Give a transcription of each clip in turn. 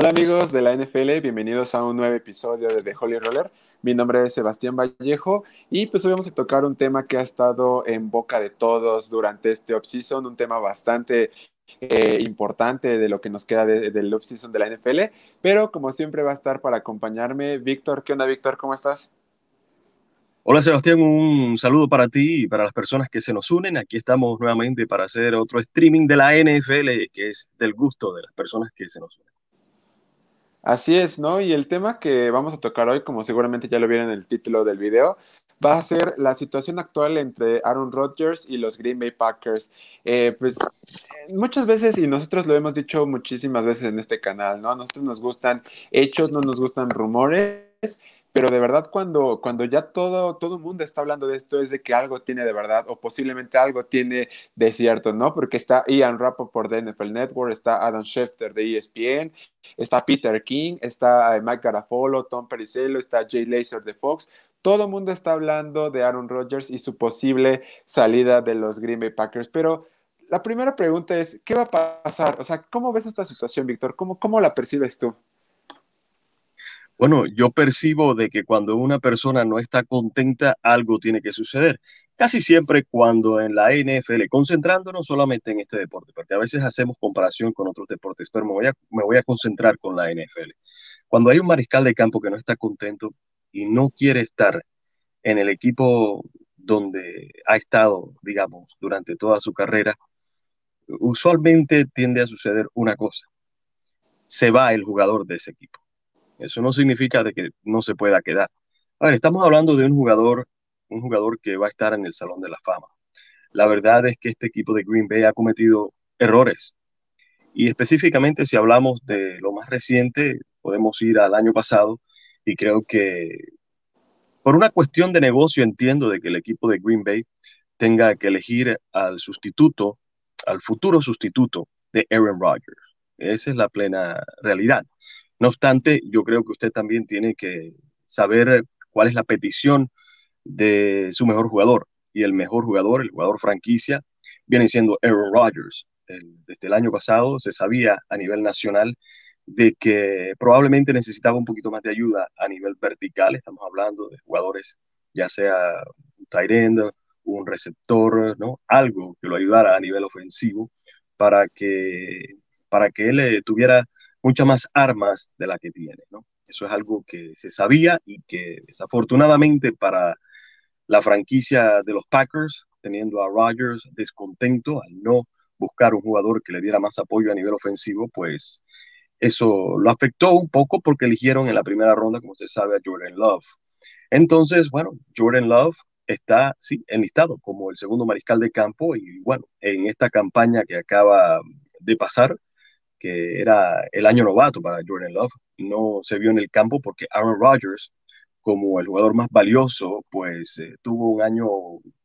Hola amigos de la NFL, bienvenidos a un nuevo episodio de The Holy Roller. Mi nombre es Sebastián Vallejo y pues hoy vamos a tocar un tema que ha estado en boca de todos durante este offseason, un tema bastante eh, importante de lo que nos queda del offseason de la NFL, pero como siempre va a estar para acompañarme Víctor. ¿Qué onda Víctor? ¿Cómo estás? Hola Sebastián, un saludo para ti y para las personas que se nos unen. Aquí estamos nuevamente para hacer otro streaming de la NFL que es del gusto de las personas que se nos unen. Así es, ¿no? Y el tema que vamos a tocar hoy, como seguramente ya lo vieron en el título del video, va a ser la situación actual entre Aaron Rodgers y los Green Bay Packers. Eh, pues muchas veces, y nosotros lo hemos dicho muchísimas veces en este canal, ¿no? A nosotros nos gustan hechos, no nos gustan rumores. Pero de verdad, cuando, cuando ya todo, todo el mundo está hablando de esto, es de que algo tiene de verdad, o posiblemente algo tiene de cierto, ¿no? Porque está Ian Rappaport de NFL Network, está Adam Schefter de ESPN, está Peter King, está eh, Mike Garafolo, Tom Pericello, está Jay Laser de Fox. Todo el mundo está hablando de Aaron Rodgers y su posible salida de los Green Bay Packers, pero la primera pregunta es, ¿qué va a pasar? O sea, ¿cómo ves esta situación, Víctor? ¿Cómo, ¿Cómo la percibes tú? Bueno, yo percibo de que cuando una persona no está contenta, algo tiene que suceder. Casi siempre cuando en la NFL, concentrándonos solamente en este deporte, porque a veces hacemos comparación con otros deportes, pero me voy a, me voy a concentrar con la NFL. Cuando hay un mariscal de campo que no está contento y no quiere estar en el equipo donde ha estado, digamos, durante toda su carrera, usualmente tiende a suceder una cosa. Se va el jugador de ese equipo eso no significa de que no se pueda quedar. A ver, estamos hablando de un jugador, un jugador que va a estar en el Salón de la Fama. La verdad es que este equipo de Green Bay ha cometido errores. Y específicamente si hablamos de lo más reciente, podemos ir al año pasado y creo que por una cuestión de negocio entiendo de que el equipo de Green Bay tenga que elegir al sustituto, al futuro sustituto de Aaron Rodgers. Esa es la plena realidad. No obstante, yo creo que usted también tiene que saber cuál es la petición de su mejor jugador. Y el mejor jugador, el jugador franquicia, viene siendo Aaron Rodgers. desde el año pasado se sabía a nivel nacional de que probablemente necesitaba un poquito más de ayuda a nivel vertical. Estamos hablando de jugadores, ya sea un tight end, un receptor, ¿no? Algo que lo ayudara a nivel ofensivo para que, para que él eh, tuviera muchas más armas de la que tiene, ¿no? Eso es algo que se sabía y que desafortunadamente para la franquicia de los Packers, teniendo a Rodgers descontento al no buscar un jugador que le diera más apoyo a nivel ofensivo, pues eso lo afectó un poco porque eligieron en la primera ronda, como usted sabe, a Jordan Love. Entonces, bueno, Jordan Love está, sí, enlistado como el segundo mariscal de campo y bueno, en esta campaña que acaba de pasar, que era el año novato para Jordan Love, no se vio en el campo porque Aaron Rodgers, como el jugador más valioso, pues eh, tuvo un año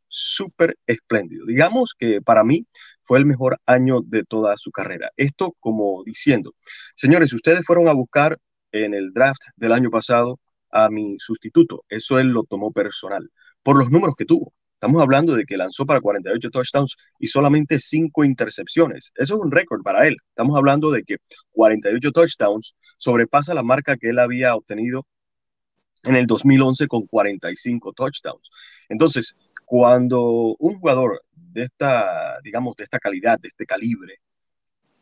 súper espléndido. Digamos que para mí fue el mejor año de toda su carrera. Esto como diciendo, señores, ustedes fueron a buscar en el draft del año pasado a mi sustituto, eso él lo tomó personal, por los números que tuvo. Estamos hablando de que lanzó para 48 touchdowns y solamente 5 intercepciones. Eso es un récord para él. Estamos hablando de que 48 touchdowns sobrepasa la marca que él había obtenido en el 2011 con 45 touchdowns. Entonces, cuando un jugador de esta, digamos, de esta calidad, de este calibre,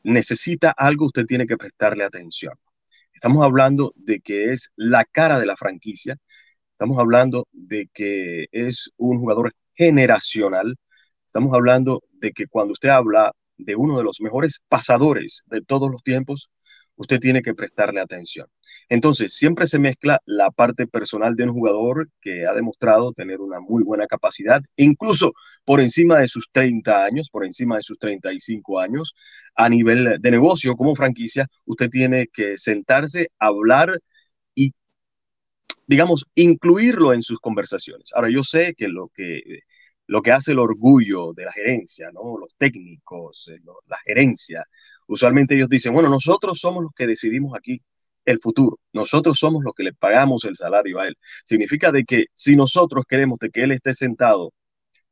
necesita algo, usted tiene que prestarle atención. Estamos hablando de que es la cara de la franquicia. Estamos hablando de que es un jugador generacional. Estamos hablando de que cuando usted habla de uno de los mejores pasadores de todos los tiempos, usted tiene que prestarle atención. Entonces, siempre se mezcla la parte personal de un jugador que ha demostrado tener una muy buena capacidad, incluso por encima de sus 30 años, por encima de sus 35 años, a nivel de negocio como franquicia, usted tiene que sentarse, hablar digamos, incluirlo en sus conversaciones. Ahora, yo sé que lo que, lo que hace el orgullo de la gerencia, ¿no? Los técnicos, eh, la gerencia, usualmente ellos dicen, bueno, nosotros somos los que decidimos aquí el futuro. Nosotros somos los que le pagamos el salario a él. Significa de que si nosotros queremos de que él esté sentado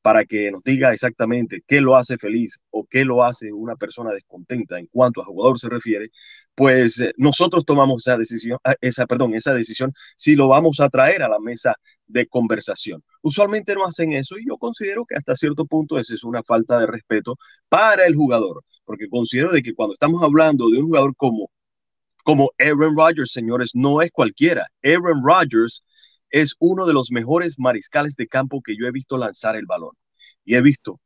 para que nos diga exactamente qué lo hace feliz o qué lo hace una persona descontenta en cuanto a jugador se refiere, pues eh, nosotros tomamos esa decisión, ah, esa, perdón, esa decisión si lo vamos a traer a la mesa de conversación. Usualmente no hacen eso y yo considero que hasta cierto punto esa es una falta de respeto para el jugador, porque considero de que cuando estamos hablando de un jugador como como Aaron Rodgers, señores, no es cualquiera. Aaron Rodgers es uno de los mejores mariscales de campo que yo he visto lanzar el balón. Y he visto,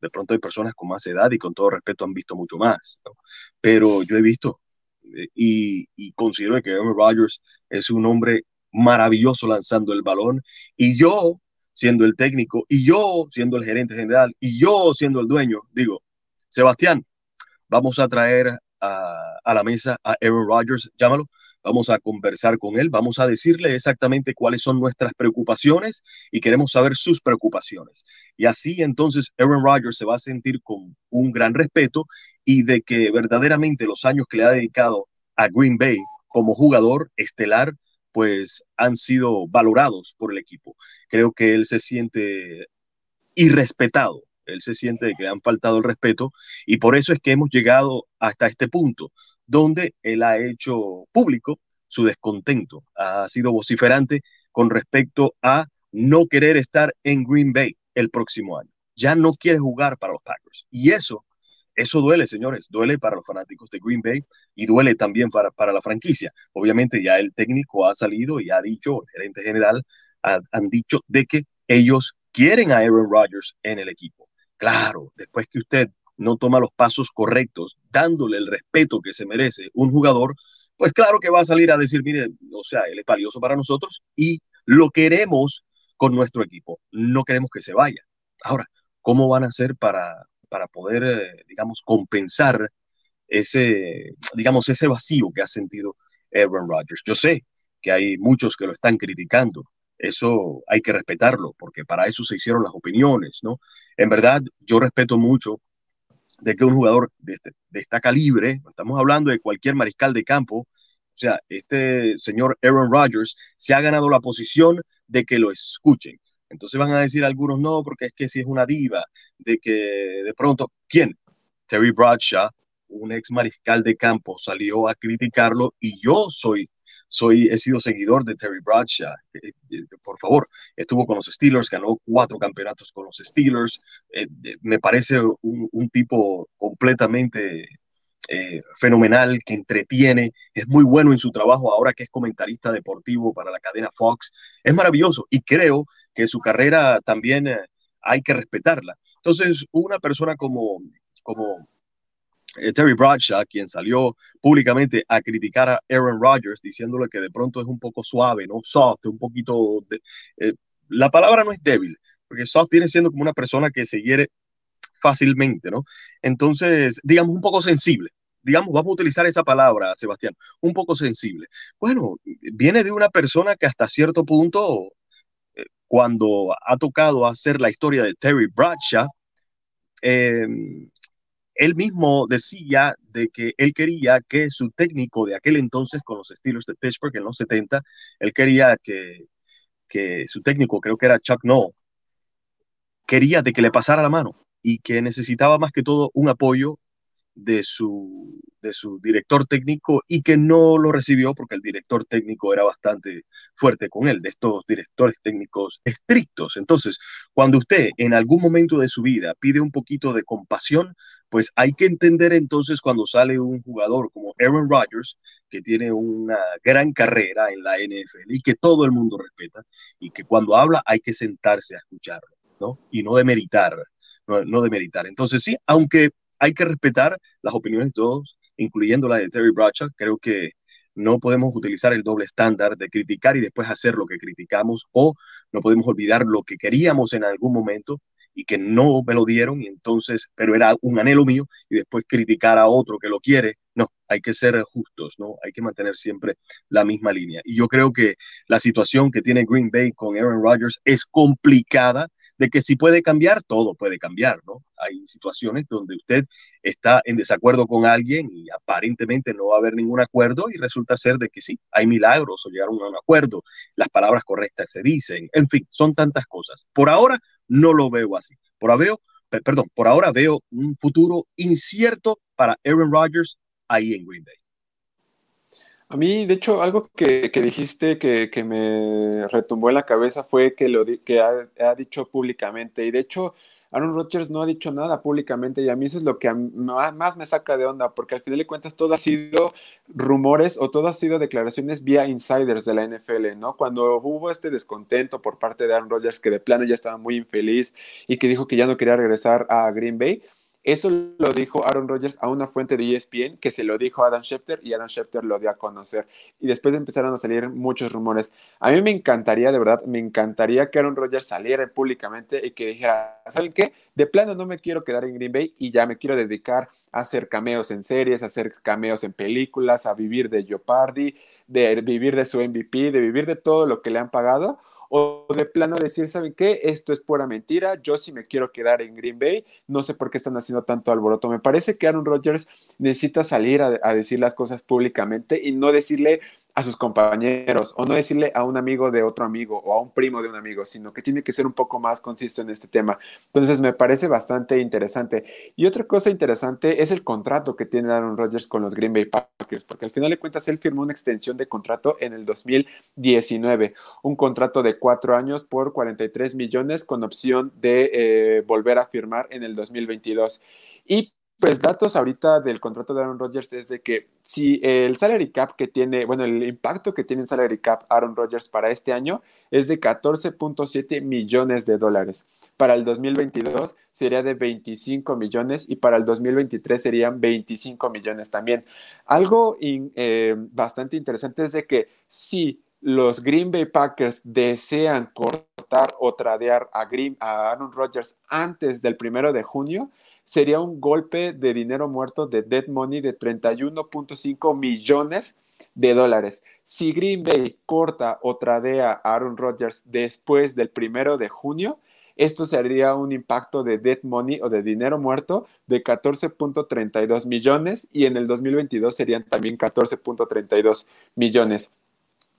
de pronto hay personas con más edad y con todo respeto han visto mucho más, pero yo he visto eh, y, y considero que Aaron Rodgers es un hombre maravilloso lanzando el balón y yo siendo el técnico y yo siendo el gerente general y yo siendo el dueño, digo, Sebastián, vamos a traer a, a la mesa a Aaron Rodgers, llámalo, vamos a conversar con él, vamos a decirle exactamente cuáles son nuestras preocupaciones y queremos saber sus preocupaciones. Y así entonces Aaron Rodgers se va a sentir con un gran respeto y de que verdaderamente los años que le ha dedicado a Green Bay como jugador estelar, pues han sido valorados por el equipo. Creo que él se siente irrespetado, él se siente que le han faltado el respeto y por eso es que hemos llegado hasta este punto donde él ha hecho público su descontento, ha sido vociferante con respecto a no querer estar en Green Bay el próximo año. Ya no quiere jugar para los Packers. Y eso, eso duele, señores, duele para los fanáticos de Green Bay y duele también para, para la franquicia. Obviamente ya el técnico ha salido y ha dicho, el gerente general, han dicho de que ellos quieren a Aaron Rodgers en el equipo. Claro, después que usted no toma los pasos correctos, dándole el respeto que se merece un jugador, pues claro que va a salir a decir, mire, o sea, él es valioso para nosotros y lo queremos con nuestro equipo, no queremos que se vaya. Ahora, ¿cómo van a hacer para, para poder, eh, digamos, compensar ese, digamos, ese vacío que ha sentido Aaron Rodgers? Yo sé que hay muchos que lo están criticando, eso hay que respetarlo, porque para eso se hicieron las opiniones, ¿no? En verdad, yo respeto mucho de que un jugador de, este, de esta calibre, estamos hablando de cualquier mariscal de campo, o sea, este señor Aaron Rodgers se ha ganado la posición de que lo escuchen. Entonces van a decir algunos no, porque es que si es una diva, de que de pronto, ¿quién? Terry Bradshaw, un ex mariscal de campo, salió a criticarlo y yo soy soy, he sido seguidor de Terry Bradshaw. Eh, eh, por favor, estuvo con los Steelers, ganó cuatro campeonatos con los Steelers. Eh, me parece un, tipo completamente fenomenal, que entretiene, es muy bueno en su trabajo ahora que es comentarista deportivo para la cadena Fox. Es maravilloso y creo que su carrera también hay que respetarla. Entonces, una persona como, como Terry Bradshaw, quien salió públicamente a criticar a Aaron Rodgers, diciéndole que de pronto es un poco suave, ¿no? Soft, un poquito... Eh, la palabra no es débil, porque soft viene siendo como una persona que se hiere fácilmente, ¿no? Entonces, digamos, un poco sensible. Digamos, vamos a utilizar esa palabra, Sebastián, un poco sensible. Bueno, viene de una persona que hasta cierto punto, eh, cuando ha tocado hacer la historia de Terry Bradshaw, eh, él mismo decía de que él quería que su técnico de aquel entonces con los Steelers de Pittsburgh en los 70, él quería que, que su técnico, creo que era Chuck Noll, quería de que le pasara la mano y que necesitaba más que todo un apoyo de su, de su director técnico y que no lo recibió porque el director técnico era bastante fuerte con él, de estos directores técnicos estrictos. Entonces, cuando usted en algún momento de su vida pide un poquito de compasión, pues hay que entender entonces cuando sale un jugador como Aaron Rodgers, que tiene una gran carrera en la NFL y que todo el mundo respeta, y que cuando habla hay que sentarse a escucharlo, ¿no? Y no demeritar, no, no demeritar. Entonces sí, aunque hay que respetar las opiniones de todos, incluyendo la de Terry Bradshaw. Creo que no podemos utilizar el doble estándar de criticar y después hacer lo que criticamos o no podemos olvidar lo que queríamos en algún momento y que no me lo dieron y entonces, pero era un anhelo mío y después criticar a otro que lo quiere. No, hay que ser justos, ¿no? Hay que mantener siempre la misma línea. Y yo creo que la situación que tiene Green Bay con Aaron Rodgers es complicada de que si puede cambiar, todo puede cambiar, ¿no? Hay situaciones donde usted está en desacuerdo con alguien y aparentemente no va a haber ningún acuerdo y resulta ser de que sí, hay milagros o llegaron a un acuerdo, las palabras correctas se dicen, en fin, son tantas cosas. Por ahora, no lo veo así. Por, veo, perdón, por ahora veo un futuro incierto para Aaron Rodgers ahí en Green Bay. A mí, de hecho, algo que, dijiste que, me retumbó en la cabeza fue que lo que ha, dicho públicamente. Y de hecho, Aaron Rodgers no ha dicho nada públicamente y a mí eso es lo que más me saca de onda, porque al final de cuentas todo ha sido rumores o todo ha sido declaraciones vía insiders de la NFL, ¿no? Cuando hubo este descontento por parte de Aaron Rodgers que de plano ya estaba muy infeliz y que dijo que ya no quería regresar a Green Bay, eso lo dijo Aaron Rodgers a una fuente de ESPN que se lo dijo a Adam Schefter y Adam Schefter lo dio a conocer. Y después empezaron a salir muchos rumores. A mí me encantaría, de verdad, me encantaría que Aaron Rodgers saliera públicamente y que dijera, ¿saben qué? De plano no me quiero quedar en Green Bay y ya me quiero dedicar a hacer cameos en series, a hacer cameos en películas, a vivir de Jeopardy, de vivir de su MVP, de vivir de todo lo que le han pagado o de plano decir, ¿saben qué? Esto es pura mentira, yo sí me quiero quedar en Green Bay, no sé por qué están haciendo tanto alboroto. Me parece que Aaron Rodgers necesita salir a, a decir las cosas públicamente y no decirle a sus compañeros o no decirle a un amigo de otro amigo o a un primo de un amigo, sino que tiene que ser un poco más conciso en este tema. Entonces me parece bastante interesante. Y otra cosa interesante es el contrato que tiene Aaron Rodgers con los Green Bay Packers, porque al final de cuentas él firmó una extensión de contrato en el 2019, un contrato de cuatro años por 43 millones con opción de eh, volver a firmar en el 2022. Y pues datos ahorita del contrato de Aaron Rodgers es de que si el salary cap que tiene, bueno, el impacto que tiene en salary cap Aaron Rodgers para este año es de 14.7 millones de dólares. Para el 2022 sería de 25 millones y para el 2023 serían 25 millones también. Algo eh, bastante interesante es de que si los Green Bay Packers desean cortar o tradear a, Green, a Aaron Rodgers antes del primero de junio, sería un golpe de dinero muerto de dead money de 31.5 millones de dólares. Si Green Bay corta o tradea a Aaron Rodgers después del primero de junio, esto sería un impacto de dead money o de dinero muerto de 14.32 millones y en el 2022 serían también 14.32 millones.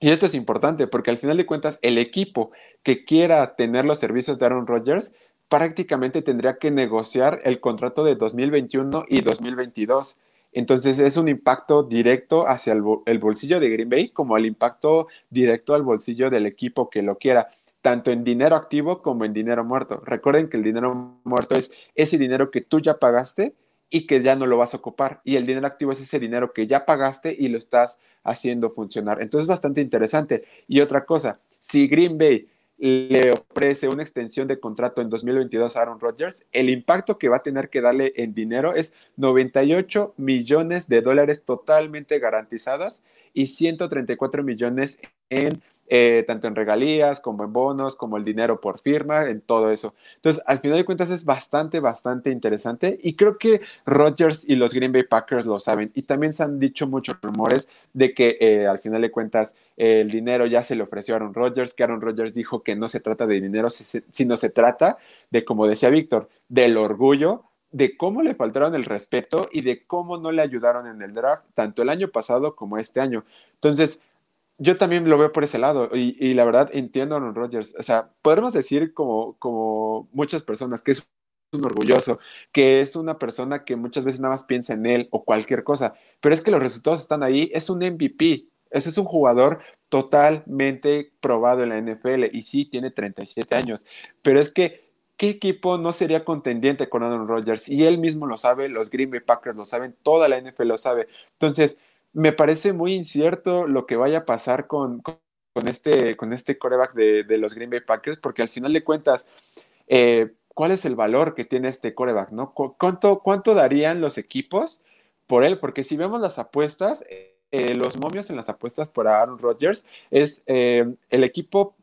Y esto es importante porque al final de cuentas el equipo que quiera tener los servicios de Aaron Rodgers prácticamente tendría que negociar el contrato de 2021 y 2022. Entonces es un impacto directo hacia el, bolsillo de Green Bay como el impacto directo al bolsillo del equipo que lo quiera, tanto en dinero activo como en dinero muerto. Recuerden que el dinero muerto es ese dinero que tú ya pagaste y que ya no lo vas a ocupar. Y el dinero activo es ese dinero que ya pagaste y lo estás haciendo funcionar. Entonces es bastante interesante. Y otra cosa, si Green Bay le ofrece una extensión de contrato en 2022 a Aaron Rodgers, el impacto que va a tener que darle en dinero es 98 millones de dólares totalmente garantizados y 134 millones en eh, tanto en regalías como en bonos, como el dinero por firma, en todo eso. Entonces, al final de cuentas es bastante, bastante interesante y creo que Rodgers y los Green Bay Packers lo saben. Y también se han dicho muchos rumores de que eh, al final de cuentas el dinero ya se le ofreció a Aaron Rodgers, que Aaron Rodgers dijo que no se trata de dinero, sino se trata de, como decía Víctor, del orgullo de cómo le faltaron el respeto y de cómo no le ayudaron en el draft, tanto el año pasado como este año. Entonces, yo también lo veo por ese lado y, la verdad entiendo a Aaron Rodgers. O sea, podemos decir como, como muchas personas que es un orgulloso, que es una persona que muchas veces nada más piensa en él o cualquier cosa, pero es que los resultados están ahí, es un MVP, ese es un jugador totalmente probado en la NFL y sí tiene 37 años, pero es que ¿qué equipo no sería contendiente con Aaron Rodgers? Y él mismo lo sabe, los Green Bay Packers lo saben, toda la NFL lo sabe. Entonces, me parece muy incierto lo que vaya a pasar con, con, este, con este coreback de, de, los Green Bay Packers, porque al final de cuentas, eh, ¿cuál es el valor que tiene este coreback? ¿no? ¿Cuánto, ¿Cuánto darían los equipos por él? Porque si vemos las apuestas, eh, los momios en las apuestas por Aaron Rodgers es eh, el equipo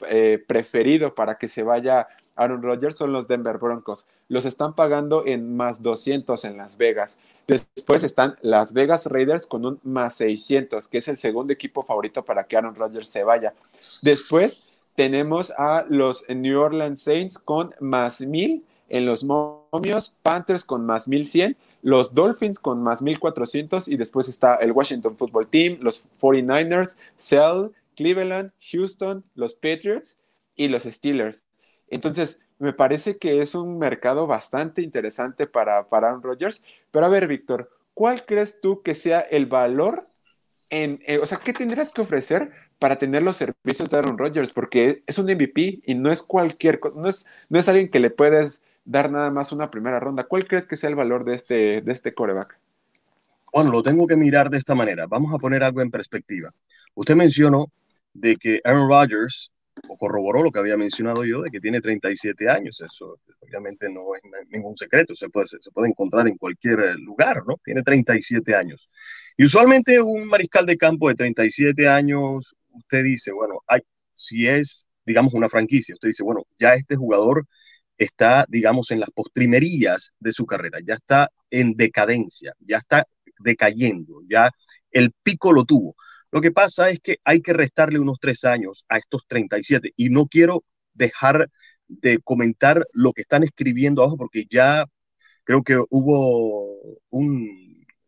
preferido para que se vaya Aaron Rodgers son los Denver Broncos. Los están pagando en más 200 en Las Vegas. Después están Las Vegas Raiders con un más 600, que es el segundo equipo favorito para que Aaron Rodgers se vaya. Después tenemos a los New Orleans Saints con más 1000 en los momios, Panthers con más 1100 los Dolphins con más 1400 y después está el Washington Football Team, los 49ers, Cell, Cleveland, Houston, los Patriots y los Steelers. Entonces, me parece que es un mercado bastante interesante para, para Aaron Rodgers. Pero a ver, Víctor, ¿cuál crees tú que sea el valor en, eh, o sea, qué tendrías que ofrecer para tener los servicios de Aaron Rodgers? Porque es un MVP y no es cualquier cosa, no es, no es alguien que le puedes dar nada más una primera ronda. ¿Cuál crees que sea el valor de este, de este coreback? Bueno, lo tengo que mirar de esta manera. Vamos a poner algo en perspectiva. Usted mencionó de que Aaron Rodgers corroboró lo que había mencionado yo de que tiene 37 años. Eso obviamente no es ningún secreto, se puede, se puede encontrar en cualquier eh, lugar, ¿no? Tiene 37 años. Y usualmente un mariscal de campo de 37 años, usted dice, bueno, hay, si es, digamos, una franquicia, usted dice, bueno, ya este jugador está, digamos, en las postrimerías de su carrera, ya está en decadencia, ya está decayendo, ya el pico lo tuvo. Lo que pasa es que hay que restarle unos tres años a estos 37 y no quiero dejar de comentar lo que están escribiendo abajo porque ya creo que hubo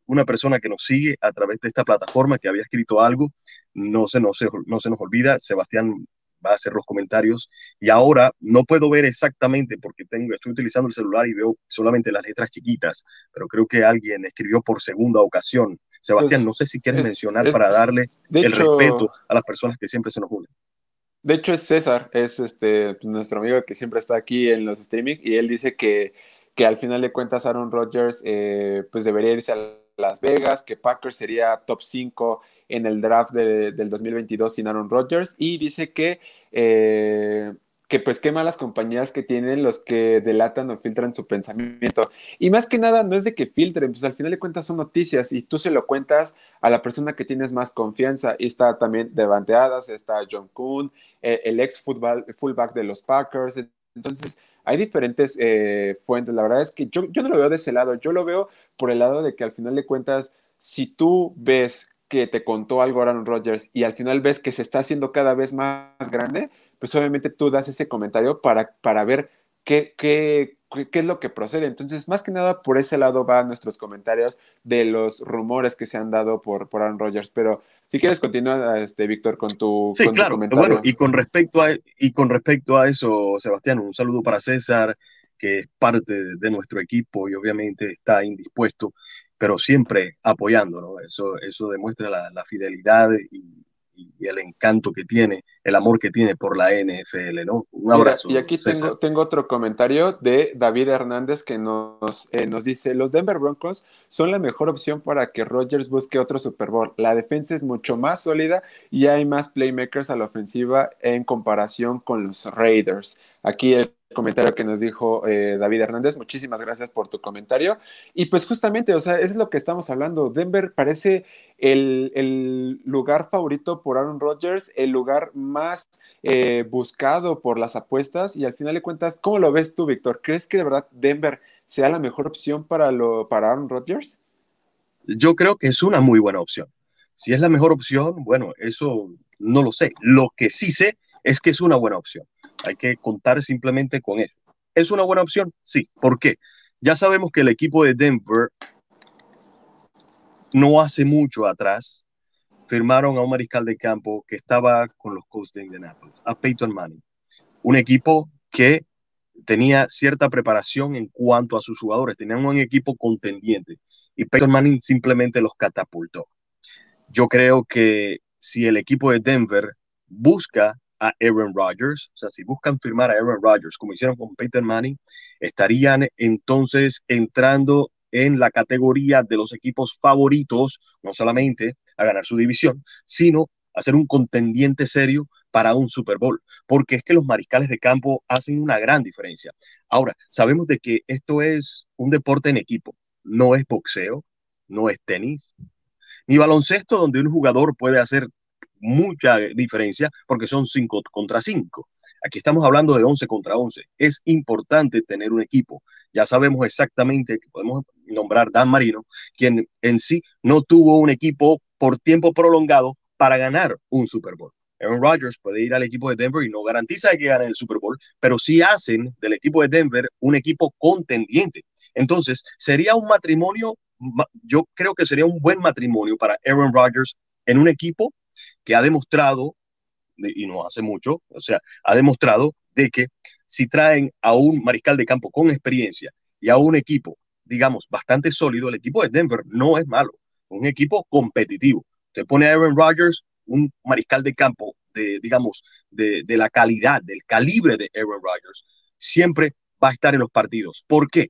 una persona que nos sigue a través de esta plataforma que había escrito algo, no se, no se, no se nos olvida, Sebastián va a hacer los comentarios. Y ahora no puedo ver exactamente porque tengo, estoy utilizando el celular y veo solamente las letras chiquitas, pero creo que alguien escribió por segunda ocasión Sebastián, pues, no sé si quieres mencionar para darle el respeto a las personas que siempre se nos unen. De hecho, es César, es este, nuestro amigo que siempre está aquí en los streaming y él dice que, que al final de cuentas Aaron Rodgers eh, pues debería irse a Las Vegas, que Packers sería top 5 en el draft del 2022 sin Aaron Rodgers y dice que eh, que pues qué malas compañías que tienen los que delatan o filtran su pensamiento. Y más que nada, no es de que filtren, pues al final de cuentas son noticias y tú se lo cuentas a la persona que tienes más confianza. Y está también Devante Adams, está John Kuhn, eh, el ex fullback de los Packers. Entonces, hay diferentes eh, fuentes. La verdad es que yo, yo no lo veo de ese lado, yo lo veo por el lado de que al final de cuentas, si tú ves que te contó algo Aaron Rodgers y al final ves que se está haciendo cada vez más grande, pues obviamente tú das ese comentario para, para ver qué, qué, qué, es lo que procede. Entonces, más que nada, por ese lado van nuestros comentarios de los rumores que se han dado por, por Aaron Rodgers. Pero si quieres continuar, este, Víctor, con tu, sí, claro. Bueno, y con, respecto a, y con respecto a eso, Sebastián, un saludo para César, que es parte de nuestro equipo y obviamente está indispuesto, pero siempre apoyando, ¿no? Eso, eso demuestra la, la fidelidad y, y el encanto que tiene, el amor que tiene por la NFL, ¿no? Un abrazo. y aquí tengo, tengo, otro comentario de David Hernández que nos, eh, nos dice, los Denver Broncos son la mejor opción para que Rodgers busque otro Super Bowl. La defensa es mucho más sólida y hay más playmakers a la ofensiva en comparación con los Raiders. Aquí el comentario que nos dijo eh, David Hernández. Muchísimas gracias por tu comentario. Y pues justamente, o sea, es lo que estamos hablando. Denver parece el, lugar favorito por Aaron Rodgers, el lugar más eh, buscado por las apuestas. Y al final de cuentas, ¿cómo lo ves tú, Víctor? ¿Crees que de verdad Denver sea la mejor opción para, lo, para Aaron Rodgers? Yo creo que es una muy buena opción. Si es la mejor opción, bueno, eso no lo sé. Lo que sí sé es que es una buena opción. Hay que contar simplemente con eso. ¿Es una buena opción? Sí. ¿Por qué? Ya sabemos que el equipo de Denver no hace mucho atrás firmaron a un mariscal de campo que estaba con los Colts de Indianapolis, a Peyton Manning. Un equipo que tenía cierta preparación en cuanto a sus jugadores, tenían un equipo contendiente y Peyton Manning simplemente los catapultó. Yo creo que si el equipo de Denver busca a Aaron Rodgers. O sea, si buscan firmar a Aaron Rodgers, como hicieron con Peyton Manning, estarían entonces entrando en la categoría de los equipos favoritos, no solamente a ganar su división, sino a ser un contendiente serio para un Super Bowl, porque es que los mariscales de campo hacen una gran diferencia. Ahora, sabemos de que esto es un deporte en equipo, no es boxeo, no es tenis, ni baloncesto donde un jugador puede hacer mucha diferencia porque son 5 contra 5. Aquí estamos hablando de 11 contra 11. Es importante tener un equipo. Ya sabemos exactamente que podemos nombrar Dan Marino, quien en sí no tuvo un equipo por tiempo prolongado para ganar un Super Bowl. Aaron Rodgers puede ir al equipo de Denver y no garantiza que gane el Super Bowl, pero sí hacen del equipo de Denver un equipo contendiente. Entonces, sería un matrimonio, yo creo que sería un buen matrimonio para Aaron Rodgers en un equipo que ha demostrado, y no hace mucho, o sea, ha demostrado de que si traen a un mariscal de campo con experiencia y a un equipo, digamos, bastante sólido, el equipo de Denver no es malo, un equipo competitivo. Te pone a Aaron Rodgers, un mariscal de campo de, digamos, de, de la calidad, del calibre de Aaron Rodgers, siempre va a estar en los partidos. ¿Por qué?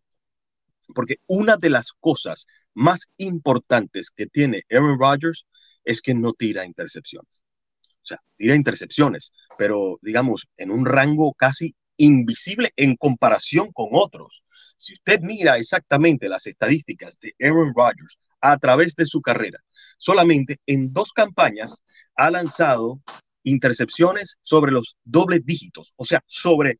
Porque una de las cosas más importantes que tiene Aaron Rodgers es que no tira intercepciones. O sea, tira intercepciones, pero digamos, en un rango casi invisible en comparación con otros. Si usted mira exactamente las estadísticas de Aaron Rodgers a través de su carrera, solamente en dos campañas ha lanzado intercepciones sobre los dobles dígitos, o sea, sobre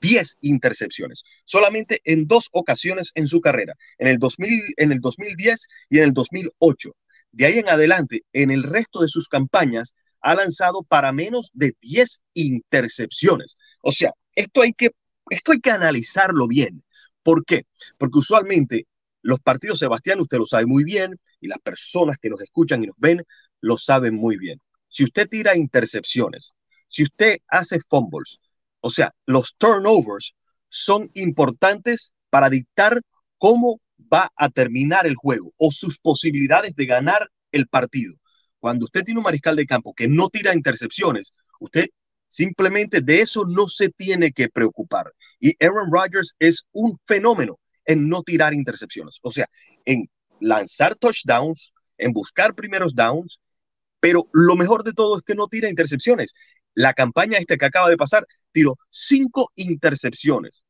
10 intercepciones, solamente en dos ocasiones en su carrera, en el, 2000, en el 2010 y en el 2008. De ahí en adelante, en el resto de sus campañas, ha lanzado para menos de 10 intercepciones. O sea, esto hay que, esto hay que analizarlo bien. ¿Por qué? Porque usualmente los partidos, Sebastián, usted lo sabe muy bien, y las personas que nos escuchan y nos ven lo saben muy bien. Si usted tira intercepciones, si usted hace fumbles, o sea, los turnovers son importantes para dictar cómo va a terminar el juego o sus posibilidades de ganar el partido. Cuando usted tiene un mariscal de campo que no tira intercepciones, usted simplemente de eso no se tiene que preocupar. Y Aaron Rodgers es un fenómeno en no tirar intercepciones, o sea, en lanzar touchdowns, en buscar primeros downs, pero lo mejor de todo es que no tira intercepciones. La campaña esta que acaba de pasar tiró cinco intercepciones,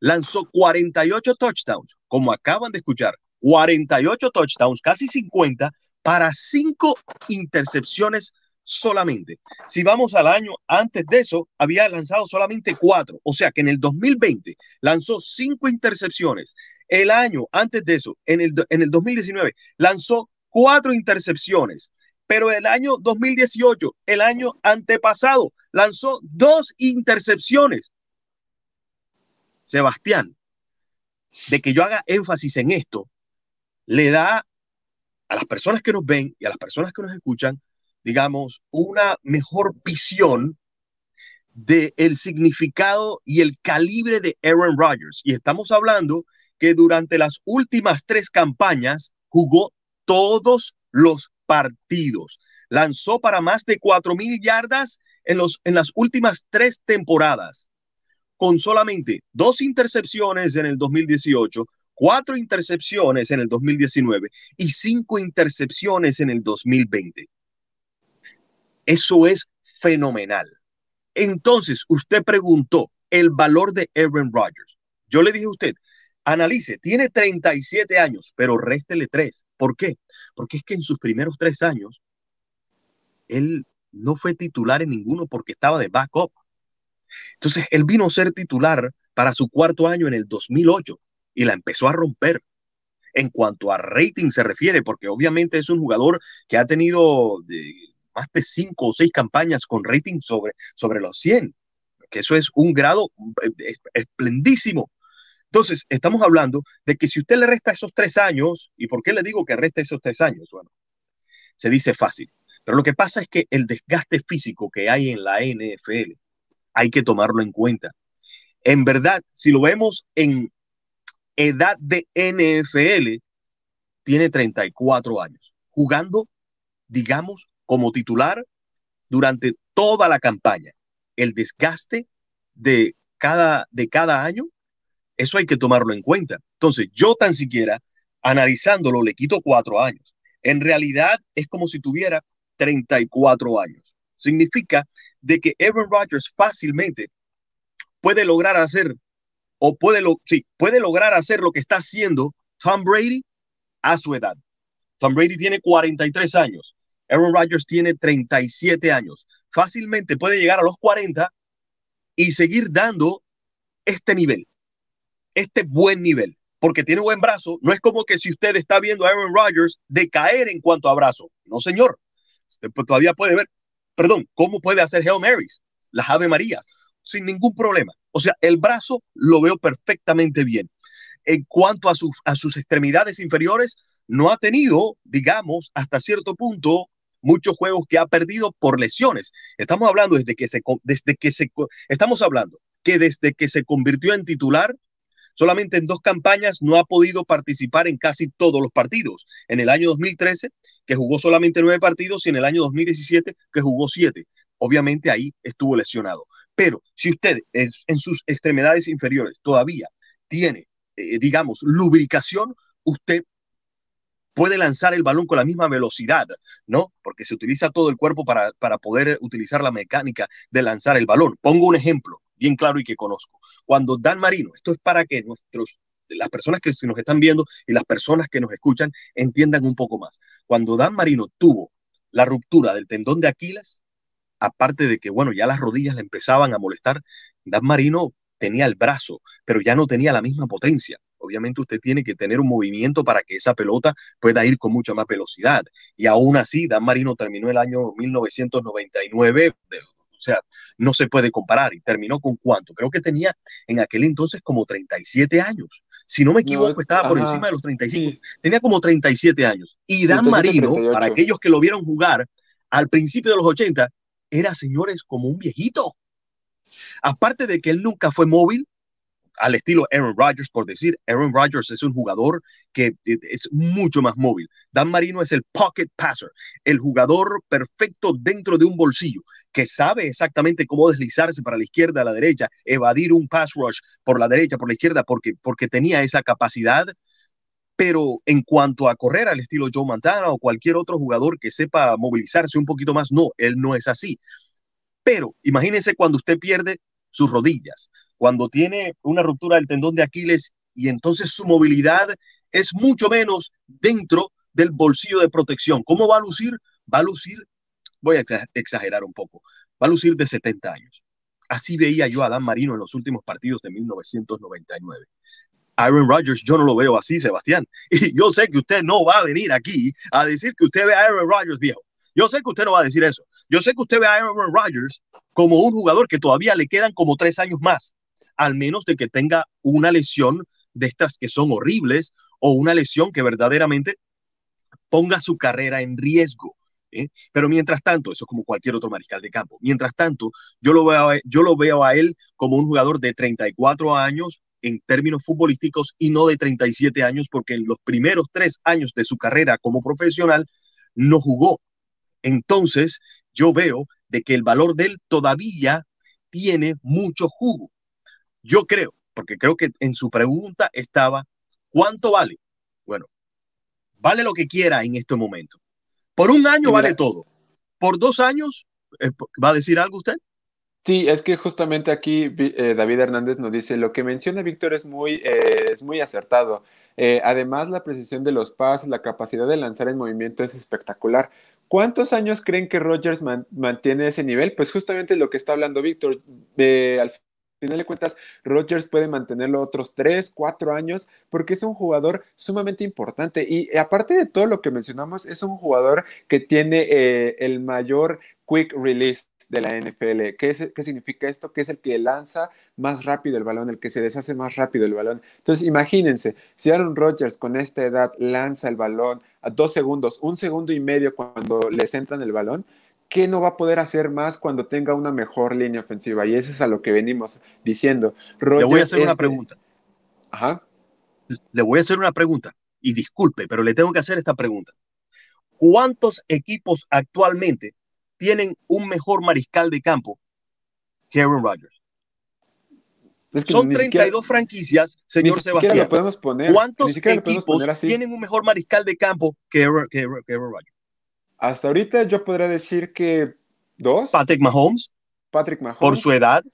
lanzó 48 touchdowns, como acaban de escuchar, 48 touchdowns, casi 50 para cinco intercepciones solamente. Si vamos al año antes de eso, había lanzado solamente cuatro. O sea que en el 2020 lanzó cinco intercepciones. El año antes de eso, en el, en el 2019, lanzó cuatro intercepciones pero el año 2018, el año antepasado, lanzó dos intercepciones. Sebastián, de que yo haga énfasis en esto, le da a las personas que nos ven y a las personas que nos escuchan, digamos, una mejor visión del el significado y el calibre de Aaron Rodgers. Y estamos hablando que durante las últimas tres campañas jugó todos los partidos. Lanzó para más de cuatro mil yardas en, los, en las últimas tres temporadas, con solamente dos intercepciones en el 2018, cuatro intercepciones en el 2019 y cinco intercepciones en el 2020. Eso es fenomenal. Entonces, usted preguntó el valor de Aaron Rodgers. Yo le dije a usted, Analice, tiene 37 años, pero réstele 3. ¿Por qué? Porque es que en sus primeros tres años, él no fue titular en ninguno porque estaba de backup. Entonces, él vino a ser titular para su cuarto año en el 2008 y la empezó a romper. En cuanto a rating se refiere, porque obviamente es un jugador que ha tenido más de cinco o seis campañas con rating sobre, sobre los 100, que eso es un grado eh, esplendísimo entonces, estamos hablando de que si usted le resta esos tres años, ¿y por qué le digo que resta esos tres años? Bueno, se dice fácil, pero lo que pasa es que el desgaste físico que hay en la NFL hay que tomarlo en cuenta. En verdad, si lo vemos en edad de NFL, tiene 34 años, jugando, digamos, como titular durante toda la campaña. El desgaste de cada, de cada año eso hay que tomarlo en cuenta. Entonces, yo tan siquiera, analizándolo, le quito cuatro años. En realidad, es como si tuviera 34 años. Significa de que Aaron Rodgers fácilmente puede lograr hacer, o puede, lo, sí, puede lograr hacer lo que está haciendo Tom Brady a su edad. Tom Brady tiene 43 años. Aaron Rodgers tiene 37 años. Fácilmente puede llegar a los 40 y seguir dando este nivel este buen nivel, porque tiene buen brazo. No es como que si usted está viendo a Aaron Rodgers decaer en cuanto a brazo. No, señor. Usted todavía puede ver, perdón, cómo puede hacer Hail Marys, las Ave Marías, sin ningún problema. O sea, el brazo lo veo perfectamente bien. En cuanto a, sus a sus extremidades inferiores, no ha tenido, digamos, hasta cierto punto, muchos juegos que ha perdido por lesiones. Estamos hablando desde que se, desde que se, estamos hablando que desde que se convirtió en titular, solamente en dos campañas no ha podido participar en casi todos los partidos. En el año 2013, que jugó solamente nueve partidos, y en el año 2017, que jugó siete. Obviamente ahí estuvo lesionado. Pero si usted en sus extremidades inferiores todavía tiene, eh, digamos, lubricación, usted puede lanzar el balón con la misma velocidad, ¿no? Porque se utiliza todo el cuerpo para, para poder utilizar la mecánica de lanzar el balón. Pongo un ejemplo bien claro y que conozco. Cuando Dan Marino, esto es para que nuestros las personas que nos están viendo y las personas que nos escuchan entiendan un poco más. Cuando Dan Marino tuvo la ruptura del tendón de Aquiles, aparte de que, bueno, ya las rodillas le empezaban a molestar, Dan Marino tenía el brazo, pero ya no tenía la misma potencia. Obviamente usted tiene que tener un movimiento para que esa pelota pueda ir con mucha más velocidad. Y aún así, Dan Marino terminó el año 1999, o sea, no se puede comparar. ¿Y terminó con cuánto? Creo que tenía en aquel entonces como 37 años. Si no me equivoco, estaba por encima de los 35. Tenía como 37 años. Y Dan Marino, para aquellos que lo vieron jugar al principio de los 80, era, señores, como un viejito. Aparte de que él nunca fue móvil, al estilo Aaron Rodgers, por decir, Aaron Rodgers es un jugador que es mucho más móvil. Dan Marino es el pocket passer, el jugador perfecto dentro de un bolsillo, que sabe exactamente cómo deslizarse para la izquierda, a la derecha, evadir un pass rush por la derecha, por la izquierda, porque, porque tenía esa capacidad. Pero en cuanto a correr al estilo Joe Montana o cualquier otro jugador que sepa movilizarse un poquito más, no, él no es así. Pero imagínense cuando usted pierde sus rodillas, cuando tiene una ruptura del tendón de Aquiles y entonces su movilidad es mucho menos dentro del bolsillo de protección. ¿Cómo va a lucir? Va a lucir, voy a exagerar un poco, va a lucir de 70 años. Así veía yo a Dan Marino en los últimos partidos de 1999. Aaron Rodgers, yo no lo veo así, Sebastián. Y yo sé que usted no va a venir aquí a decir que usted ve a Aaron Rodgers viejo. Yo sé que usted no va a decir eso. Yo sé que usted ve a Aaron Rodgers como un jugador que todavía le quedan como tres años más, al menos de que tenga una lesión de estas que son horribles o una lesión que verdaderamente ponga su carrera en riesgo. ¿eh? Pero mientras tanto, eso es como cualquier otro mariscal de campo. Mientras tanto, yo lo, veo yo lo veo a él como un jugador de 34 años en términos futbolísticos y no de 37 años, porque en los primeros tres años de su carrera como profesional no jugó. Entonces, yo veo de que el valor de él todavía tiene mucho jugo. Yo creo, porque creo que en su pregunta estaba, ¿cuánto vale? Bueno, vale lo que quiera en este momento. Por un año vale todo. Por dos años, eh, ¿va a decir algo usted? Sí, es que justamente aquí eh, David Hernández nos dice, lo que menciona Víctor es muy, eh, es muy acertado. además, la precisión de los pases, la capacidad de lanzar en movimiento es espectacular. ¿Cuántos años creen que Rogers mantiene ese nivel? Pues justamente lo que está hablando Víctor. al final de cuentas, Rogers puede mantenerlo otros tres, cuatro años porque es un jugador sumamente importante. Y aparte de todo lo que mencionamos, es un jugador que tiene eh, el mayor quick release de la NFL. ¿Qué, ¿Qué, significa esto? Que es el que lanza más rápido el balón, el que se deshace más rápido el balón. Entonces, imagínense, si Aaron Rodgers con esta edad lanza el balón a dos segundos, un segundo y medio cuando les entran el balón, ¿qué no va a poder hacer más cuando tenga una mejor línea ofensiva? Y eso es a lo que venimos diciendo. Le voy a hacer una pregunta. Ajá. Le voy a hacer una pregunta. Y disculpe, pero le tengo que hacer esta pregunta. ¿Cuántos equipos actualmente tienen un mejor mariscal de campo que Aaron Rodgers. Son 32 franquicias, señor Sebastián. podemos poner, ¿Cuántos equipos tienen un mejor mariscal de campo que Aaron, Rodgers? Hasta ahorita yo podría decir que dos. Patrick Mahomes. Patrick Mahomes. Por su edad.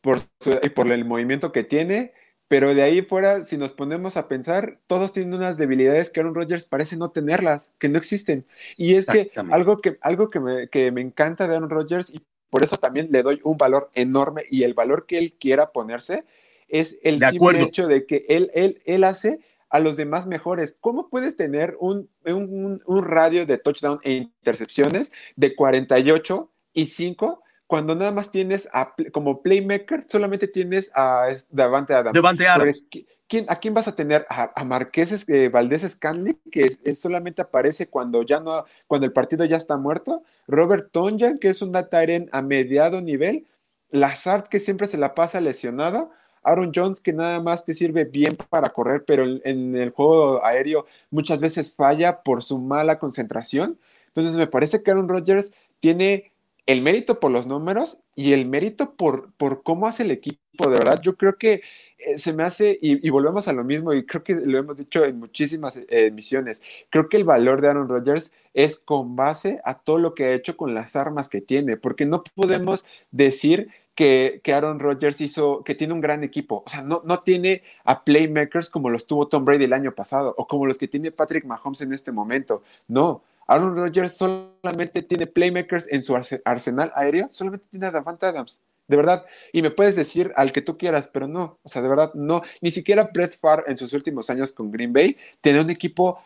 Por y por el movimiento que tiene. Pero de ahí fuera, si nos ponemos a pensar, todos tienen unas debilidades que Aaron Rodgers parece no tenerlas, que no existen. Y es que algo que, algo que me, que me encanta de Aaron Rodgers, y por eso también le doy un valor enorme, y el valor que él quiera ponerse, es el simple hecho de que él, él, él hace a los demás mejores. ¿Cómo puedes tener un, un, un radio de touchdown e intercepciones de 48 y 5 cuando nada más tienes como playmaker, solamente tienes a Davante Adams. Davante Adams. ¿quién, ¿a quién vas a tener? A, a Marqués eh, Valdés Scanley, que solamente aparece cuando ya no, cuando el partido ya está muerto. Robert Tonjan, que es un Tyrant a mediado nivel. Lazard, que siempre se la pasa lesionado. Aaron Jones, que nada más te sirve bien para correr, pero en, el juego aéreo muchas veces falla por su mala concentración. Entonces me parece que Aaron Rodgers tiene el mérito por los números y el mérito por, por cómo hace el equipo. De verdad, yo creo que eh, se me hace, y, volvemos a lo mismo, y creo que lo hemos dicho en muchísimas eh, emisiones, creo que el valor de Aaron Rodgers es con base a todo lo que ha hecho con las armas que tiene, porque no podemos decir que, que, Aaron Rodgers hizo, que tiene un gran equipo. O sea, no, no tiene a playmakers como los tuvo Tom Brady el año pasado o como los que tiene Patrick Mahomes en este momento. No, Aaron Rodgers solamente tiene playmakers en su arsenal aéreo, solamente tiene a Davante Adams de verdad. Y me puedes decir al que tú quieras, pero no, o sea, de verdad, no. Ni siquiera Brett Favre en sus últimos años con Green Bay tenía un equipo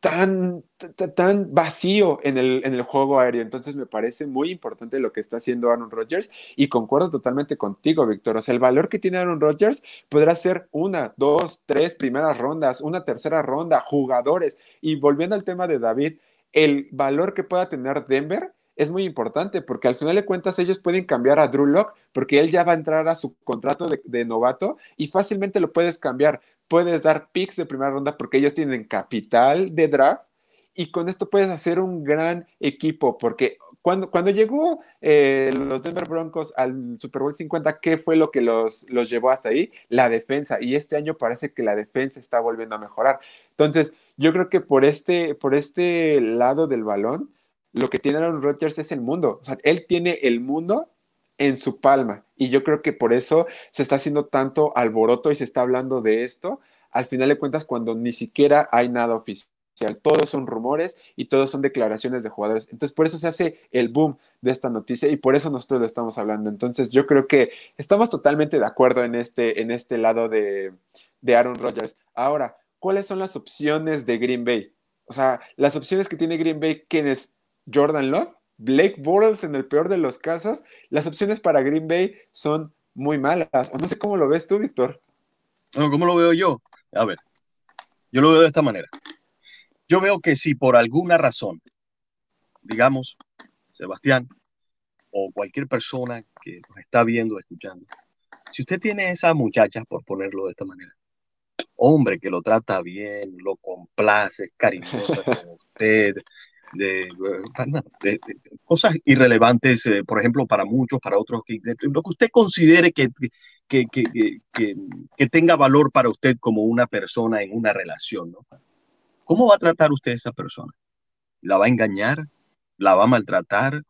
tan, tan vacío en el, en el juego aéreo. Entonces me parece muy importante lo que está haciendo Aaron Rodgers y concuerdo totalmente contigo, Víctor. O sea, el valor que tiene Aaron Rodgers podrá ser una, dos, tres primeras rondas, una tercera ronda, jugadores. Y volviendo al tema de David, el valor que pueda tener Denver es muy importante porque al final de cuentas ellos pueden cambiar a Drew Locke porque él ya va a entrar a su contrato de, novato y fácilmente lo puedes cambiar. Puedes dar picks de primera ronda porque ellos tienen capital de draft y con esto puedes hacer un gran equipo porque cuando, cuando llegó eh, los Denver Broncos al Super Bowl 50, ¿qué fue lo que los, los llevó hasta ahí? La defensa. Y este año parece que la defensa está volviendo a mejorar. Entonces, yo creo que por este, por este lado del balón, lo que tiene Aaron Rodgers es el mundo. O sea, él tiene el mundo en su palma. Y yo creo que por eso se está haciendo tanto alboroto y se está hablando de esto. Al final de cuentas, cuando ni siquiera hay nada oficial. Todos son rumores y todos son declaraciones de jugadores. Entonces, por eso se hace el boom de esta noticia y por eso nosotros lo estamos hablando. Entonces, yo creo que estamos totalmente de acuerdo en este, en este lado de, de Aaron Rodgers. Ahora, ¿cuáles son las opciones de Green Bay? O sea, las opciones que tiene Green Bay, ¿quiénes? Jordan Love, Blake Bortles en el peor de los casos, las opciones para Green Bay son muy malas. O no sé cómo lo ves tú, Víctor. Bueno, ¿cómo lo veo yo? A ver, yo lo veo de esta manera. Yo veo que si por alguna razón, digamos, Sebastián, o cualquier persona que nos está viendo, escuchando, si usted tiene esa muchacha, por ponerlo de esta manera, hombre que lo trata bien, lo complace, es cariñosa con usted, de, cosas irrelevantes, eh, por ejemplo, para muchos, para otros, que, lo que usted considere que, que, que, tenga valor para usted como una persona en una relación. ¿no? ¿Cómo va a tratar usted a esa persona? ¿La va a engañar? ¿La va a maltratar?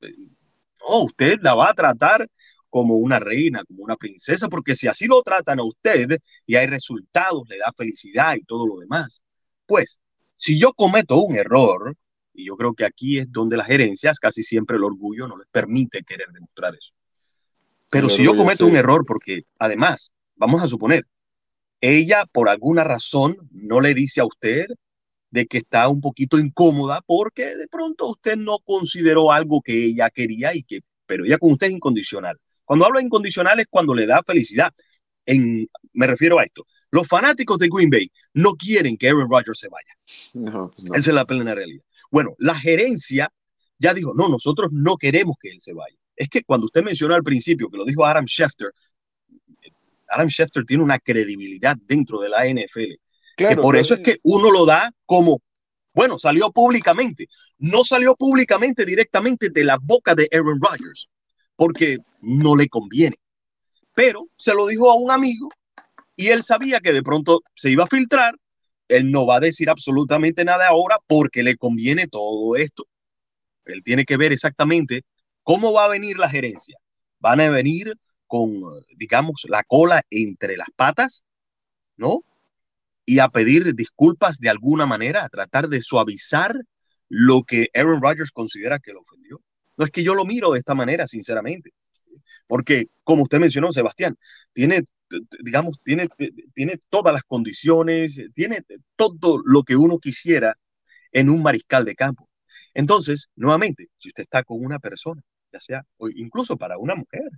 No, usted la va a tratar como una reina, como una princesa, porque si así lo tratan a usted y hay resultados, le da felicidad y todo lo demás, pues si yo cometo un error, y yo creo que aquí es donde las gerencias, casi siempre el orgullo no les permite querer demostrar eso. Pero si yo cometo un error, porque además, vamos a suponer, ella por alguna razón no le dice a usted de que está un poquito incómoda porque de pronto usted no consideró algo que ella quería y que, pero ella con usted es incondicional. Cuando hablo de incondicional es cuando le da felicidad. En, me refiero a esto. Los fanáticos de Green Bay no quieren que Aaron Rodgers se vaya. No, pues Esa es la plena realidad. Bueno, la gerencia ya dijo, no, nosotros no queremos que él se vaya. Es que cuando usted mencionó al principio, que lo dijo Adam Schefter, Adam Schefter tiene una credibilidad dentro de la NFL. que por eso es que uno lo da como, bueno, salió públicamente. No salió públicamente directamente de la boca de Aaron Rodgers, porque no le conviene. Pero se lo dijo a un amigo y él sabía que de pronto se iba a filtrar. Él no va a decir absolutamente nada ahora porque le conviene todo esto. Él tiene que ver exactamente cómo va a venir la gerencia. Van a venir con, digamos, la cola entre las patas, ¿no? Y a pedir disculpas de alguna manera, a tratar de suavizar lo que Aaron Rodgers considera que lo ofendió. No es que yo lo miro de esta manera, sinceramente, porque como usted mencionó, Sebastián, tiene digamos, tiene, tiene todas las condiciones, tiene todo lo que uno quisiera en un mariscal de campo. Entonces, nuevamente, si usted está con una persona ya sea o incluso para una mujer,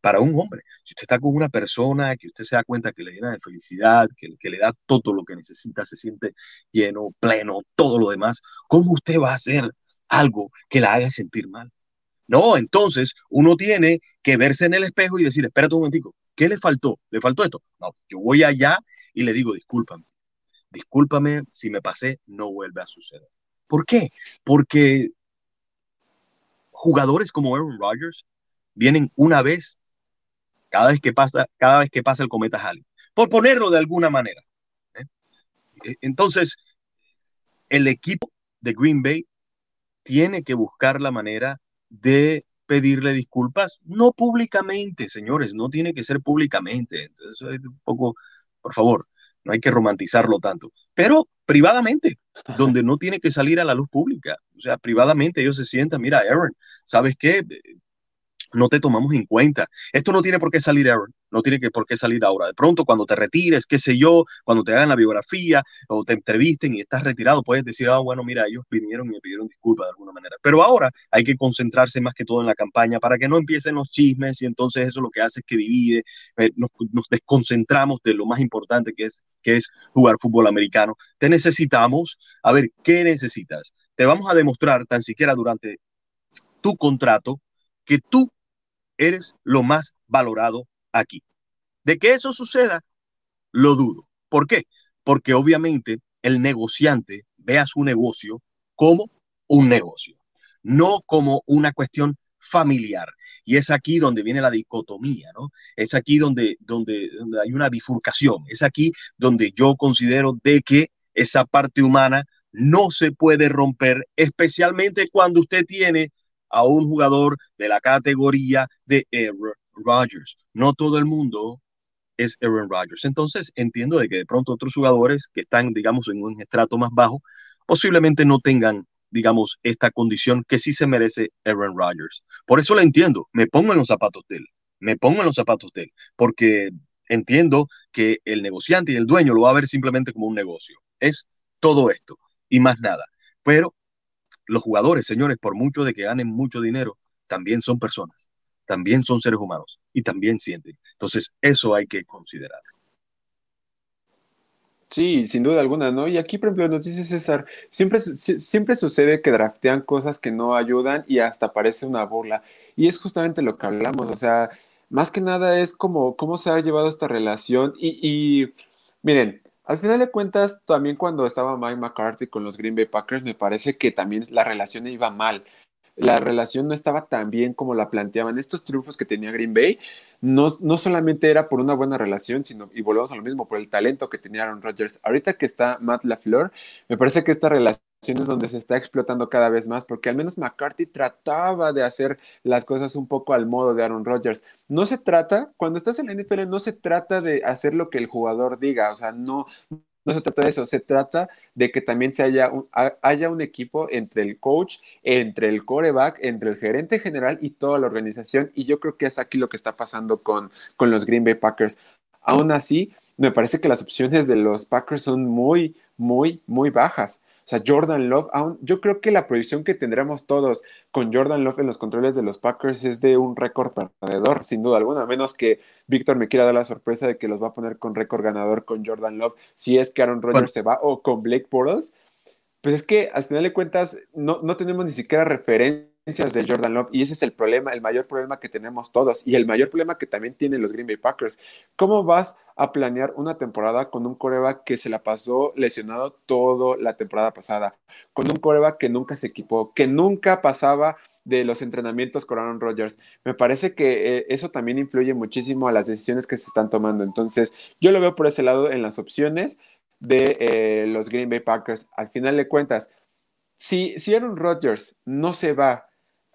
para un hombre. Si usted está con una persona que usted se da cuenta que le llena de felicidad, que, que le da todo lo que necesita, se siente lleno, pleno, todo lo demás, ¿cómo usted va a hacer algo que la haga sentir mal? No, entonces uno tiene que verse en el espejo y decir, espérate un momentico, ¿qué le faltó? ¿Le faltó esto? No, yo voy allá y le digo, discúlpame, discúlpame si me pasé, no vuelve a suceder. ¿Por qué? Porque jugadores como Aaron Rodgers vienen una vez cada vez que pasa, cada vez que pasa el cometa Halley, por ponerlo de alguna manera. ¿eh? E, entonces, el equipo de Green Bay tiene que buscar la manera de pedirle disculpas, no públicamente, señores, no tiene que ser públicamente. Entonces, un poco, por favor, no hay que romantizarlo tanto, pero privadamente, donde no tiene que salir a la luz pública. O sea, privadamente ellos se sientan, mira, Aaron, ¿sabes qué? No te tomamos en cuenta. Esto no tiene por qué salir, Aaron, no tiene por qué salir ahora. De pronto, cuando te retires, qué sé yo, cuando te hagan la biografía o te entrevisten y estás retirado, puedes decir, ah, bueno, mira, ellos vinieron y me pidieron disculpas de alguna manera. Pero ahora hay que concentrarse más que todo en la campaña para que no empiecen los chismes y entonces eso lo que hace es que divide, eh, nos, nos, desconcentramos de lo más importante que es, que es jugar fútbol americano. Te necesitamos, a ver, ¿qué necesitas? Te vamos a demostrar tan siquiera durante tu contrato que tú eres lo más valorado aquí. De que eso suceda, lo dudo. ¿Por qué? Porque obviamente el negociante ve a su negocio como un negocio, no como una cuestión familiar. Y es aquí donde viene la dicotomía, ¿no? Es aquí donde, donde, donde hay una bifurcación. Es aquí donde yo considero de que esa parte humana no se puede romper, especialmente cuando usted tiene a un jugador de la categoría de Aaron Rodgers. No todo el mundo es Aaron Rodgers. Entonces entiendo de que de pronto otros jugadores que están, digamos, en un estrato más bajo, posiblemente no tengan, digamos, esta condición que sí se merece Aaron Rodgers. Por eso lo entiendo, me pongo en los zapatos de él, me pongo en los zapatos de él, porque entiendo que el negociante y el dueño lo va a ver simplemente como un negocio. Es todo esto y más nada. Pero los jugadores, señores, por mucho de que ganen mucho dinero, también son personas, también son seres humanos y también sienten. Entonces, eso hay que considerar. Sí, sin duda alguna, ¿no? Y aquí, por ejemplo, nos dice César, siempre, siempre sucede que draftean cosas que no ayudan y hasta parece una burla. Y es justamente lo que hablamos, o sea, más que nada es como cómo se ha llevado esta relación y, y miren, al final de cuentas, también cuando estaba Mike McCarthy con los Green Bay Packers, me parece que también la relación iba mal. La relación no estaba tan bien como la planteaban. Estos triunfos que tenía Green Bay no, no solamente era por una buena relación, sino, y volvemos a lo mismo, por el talento que tenía Aaron Rodgers. Ahorita que está Matt LaFleur, me parece que esta relación donde se está explotando cada vez más, porque al menos McCarthy trataba de hacer las cosas un poco al modo de Aaron Rodgers. No se trata, cuando estás en la NFL, no se trata de hacer lo que el jugador diga, o sea, no, no se trata de eso, se trata de que también se haya un, haya un equipo entre el coach, entre el coreback, entre el gerente general y toda la organización, y yo creo que es aquí lo que está pasando con, con los Green Bay Packers. Aún así, me parece que las opciones de los Packers son muy, muy, muy bajas. O sea, Jordan Love, aún, yo creo que la proyección que tendremos todos con Jordan Love en los controles de los Packers es de un récord perdedor, sin duda alguna, a menos que Víctor me quiera dar la sorpresa de que los va a poner con récord ganador con Jordan Love, si es que Aaron Rodgers se va, o con Blake Bortles. Pues es que al final de cuentas no, no tenemos ni siquiera referencia de Jordan Love y ese es el problema, el mayor problema que tenemos todos y el mayor problema que también tienen los Green Bay Packers. ¿Cómo vas a planear una temporada con un coreback que se la pasó lesionado toda la temporada pasada? Con un coreback que nunca se equipó, que nunca pasaba de los entrenamientos con Aaron Rodgers. Me parece que eh, eso también influye muchísimo a las decisiones que se están tomando. Entonces, yo lo veo por ese lado en las opciones de eh, los Green Bay Packers. Al final de cuentas, si, si Aaron Rodgers no se va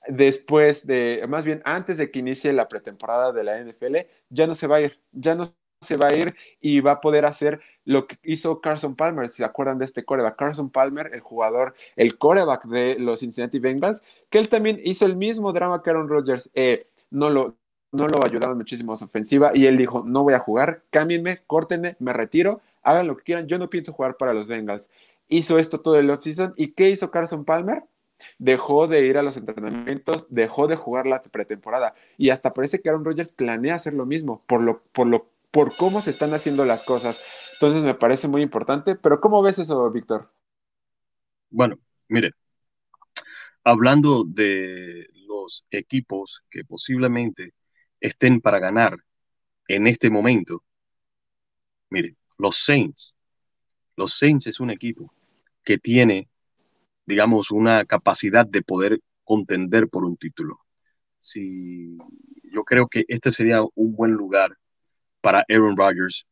después de, más bien antes de que inicie la pretemporada de la NFL, ya no se va a ir, ya no se va a ir y va a poder hacer lo que hizo Carson Palmer, si se acuerdan de este coreback, Carson Palmer, el jugador, el coreback de los Cincinnati Bengals, que él también hizo el mismo drama que Aaron Rodgers, eh, no lo no lo ayudaron muchísimo a su ofensiva y él dijo, no voy a jugar, cámbienme, córtenme, me retiro, hagan lo que quieran, yo no pienso jugar para los Bengals. Hizo esto todo el offseason y ¿qué hizo Carson Palmer? Dejó de ir a los entrenamientos, dejó de jugar la pretemporada y hasta parece que Aaron Rodgers planea hacer lo mismo por lo, por lo, por cómo se están haciendo las cosas. Entonces me parece muy importante, pero ¿cómo ves eso, Víctor? Bueno, mire, hablando de los equipos que posiblemente estén para ganar en este momento, mire, los Saints, los Saints es un equipo que tiene, digamos, una capacidad de poder contender por un título. Si yo creo que este sería un buen lugar para Aaron Rodgers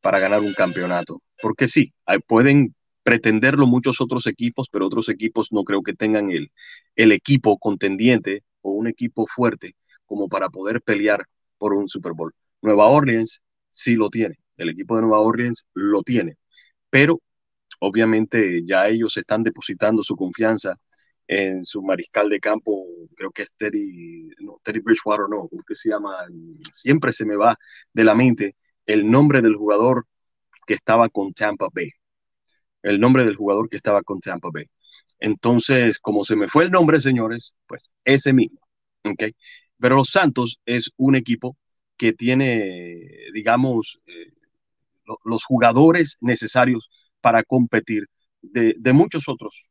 para ganar un campeonato, porque sí, pueden pretenderlo muchos otros equipos, pero otros equipos no creo que tengan el, el equipo contendiente o un equipo fuerte como para poder pelear por un Super Bowl. Nueva Orleans sí lo tiene, el equipo de Nueva Orleans lo tiene, pero obviamente ya ellos están depositando su confianza en su mariscal de campo, creo que es Terry, no, Terry Bridgewater, no, ¿cómo se llama? Siempre se me va de la mente el nombre del jugador que estaba con Tampa Bay el nombre del jugador que estaba con Tampa Bay. Entonces, como se me fue el nombre, señores, pues ese mismo. ¿ok? Pero los Santos es un equipo que tiene, digamos, eh, los jugadores necesarios para competir de, muchos otros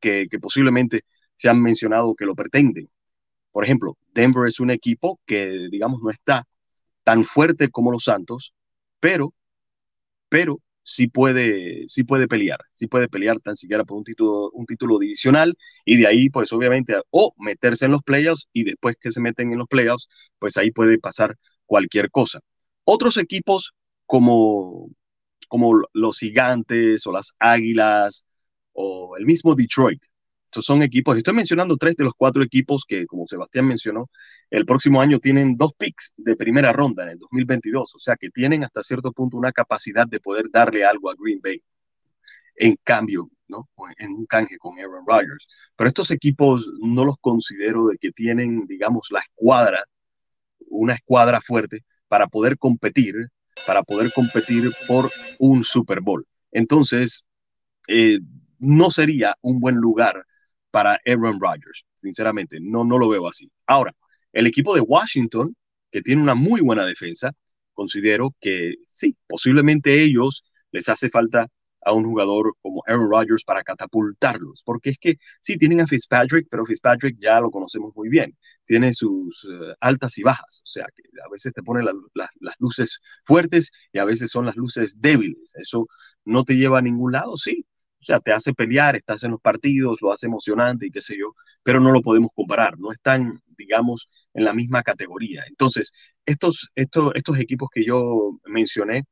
que, que, posiblemente se han mencionado que lo pretenden. Por ejemplo, Denver es un equipo que, digamos, no está tan fuerte como los Santos, pero, pero sí puede, sí puede pelear, sí puede pelear tan siquiera por un título, un título divisional y de ahí, pues obviamente, o meterse en los playoffs y después que se meten en los playoffs, pues ahí puede pasar cualquier cosa. Otros equipos como, como los gigantes o las águilas o el mismo Detroit, estos son equipos, estoy mencionando tres de los cuatro equipos que, como Sebastián mencionó, el próximo año tienen dos picks de primera ronda en el 2022, o sea que tienen hasta cierto punto una capacidad de poder darle algo a Green Bay en cambio, ¿no? En un canje con Aaron Rodgers. Pero estos equipos no los considero de que tienen, digamos, la escuadra, una escuadra fuerte para poder competir, para poder competir por un Super Bowl. Entonces, eh, no sería un buen lugar para Aaron Rodgers, sinceramente, no, no lo veo así. Ahora, el equipo de Washington, que tiene una muy buena defensa, considero que sí, posiblemente ellos les hace falta a un jugador como Aaron Rodgers para catapultarlos, porque es que sí tienen a Fitzpatrick, pero Fitzpatrick ya lo conocemos muy bien, tiene sus uh, altas y bajas, o sea que a veces te pone la, la, las luces fuertes y a veces son las luces débiles, eso no te lleva a ningún lado, sí, o sea, te hace pelear, estás en los partidos, lo hace emocionante y qué sé yo, pero no lo podemos comparar, no están, digamos, en la misma categoría. Entonces, estos, estos, estos equipos que yo mencioné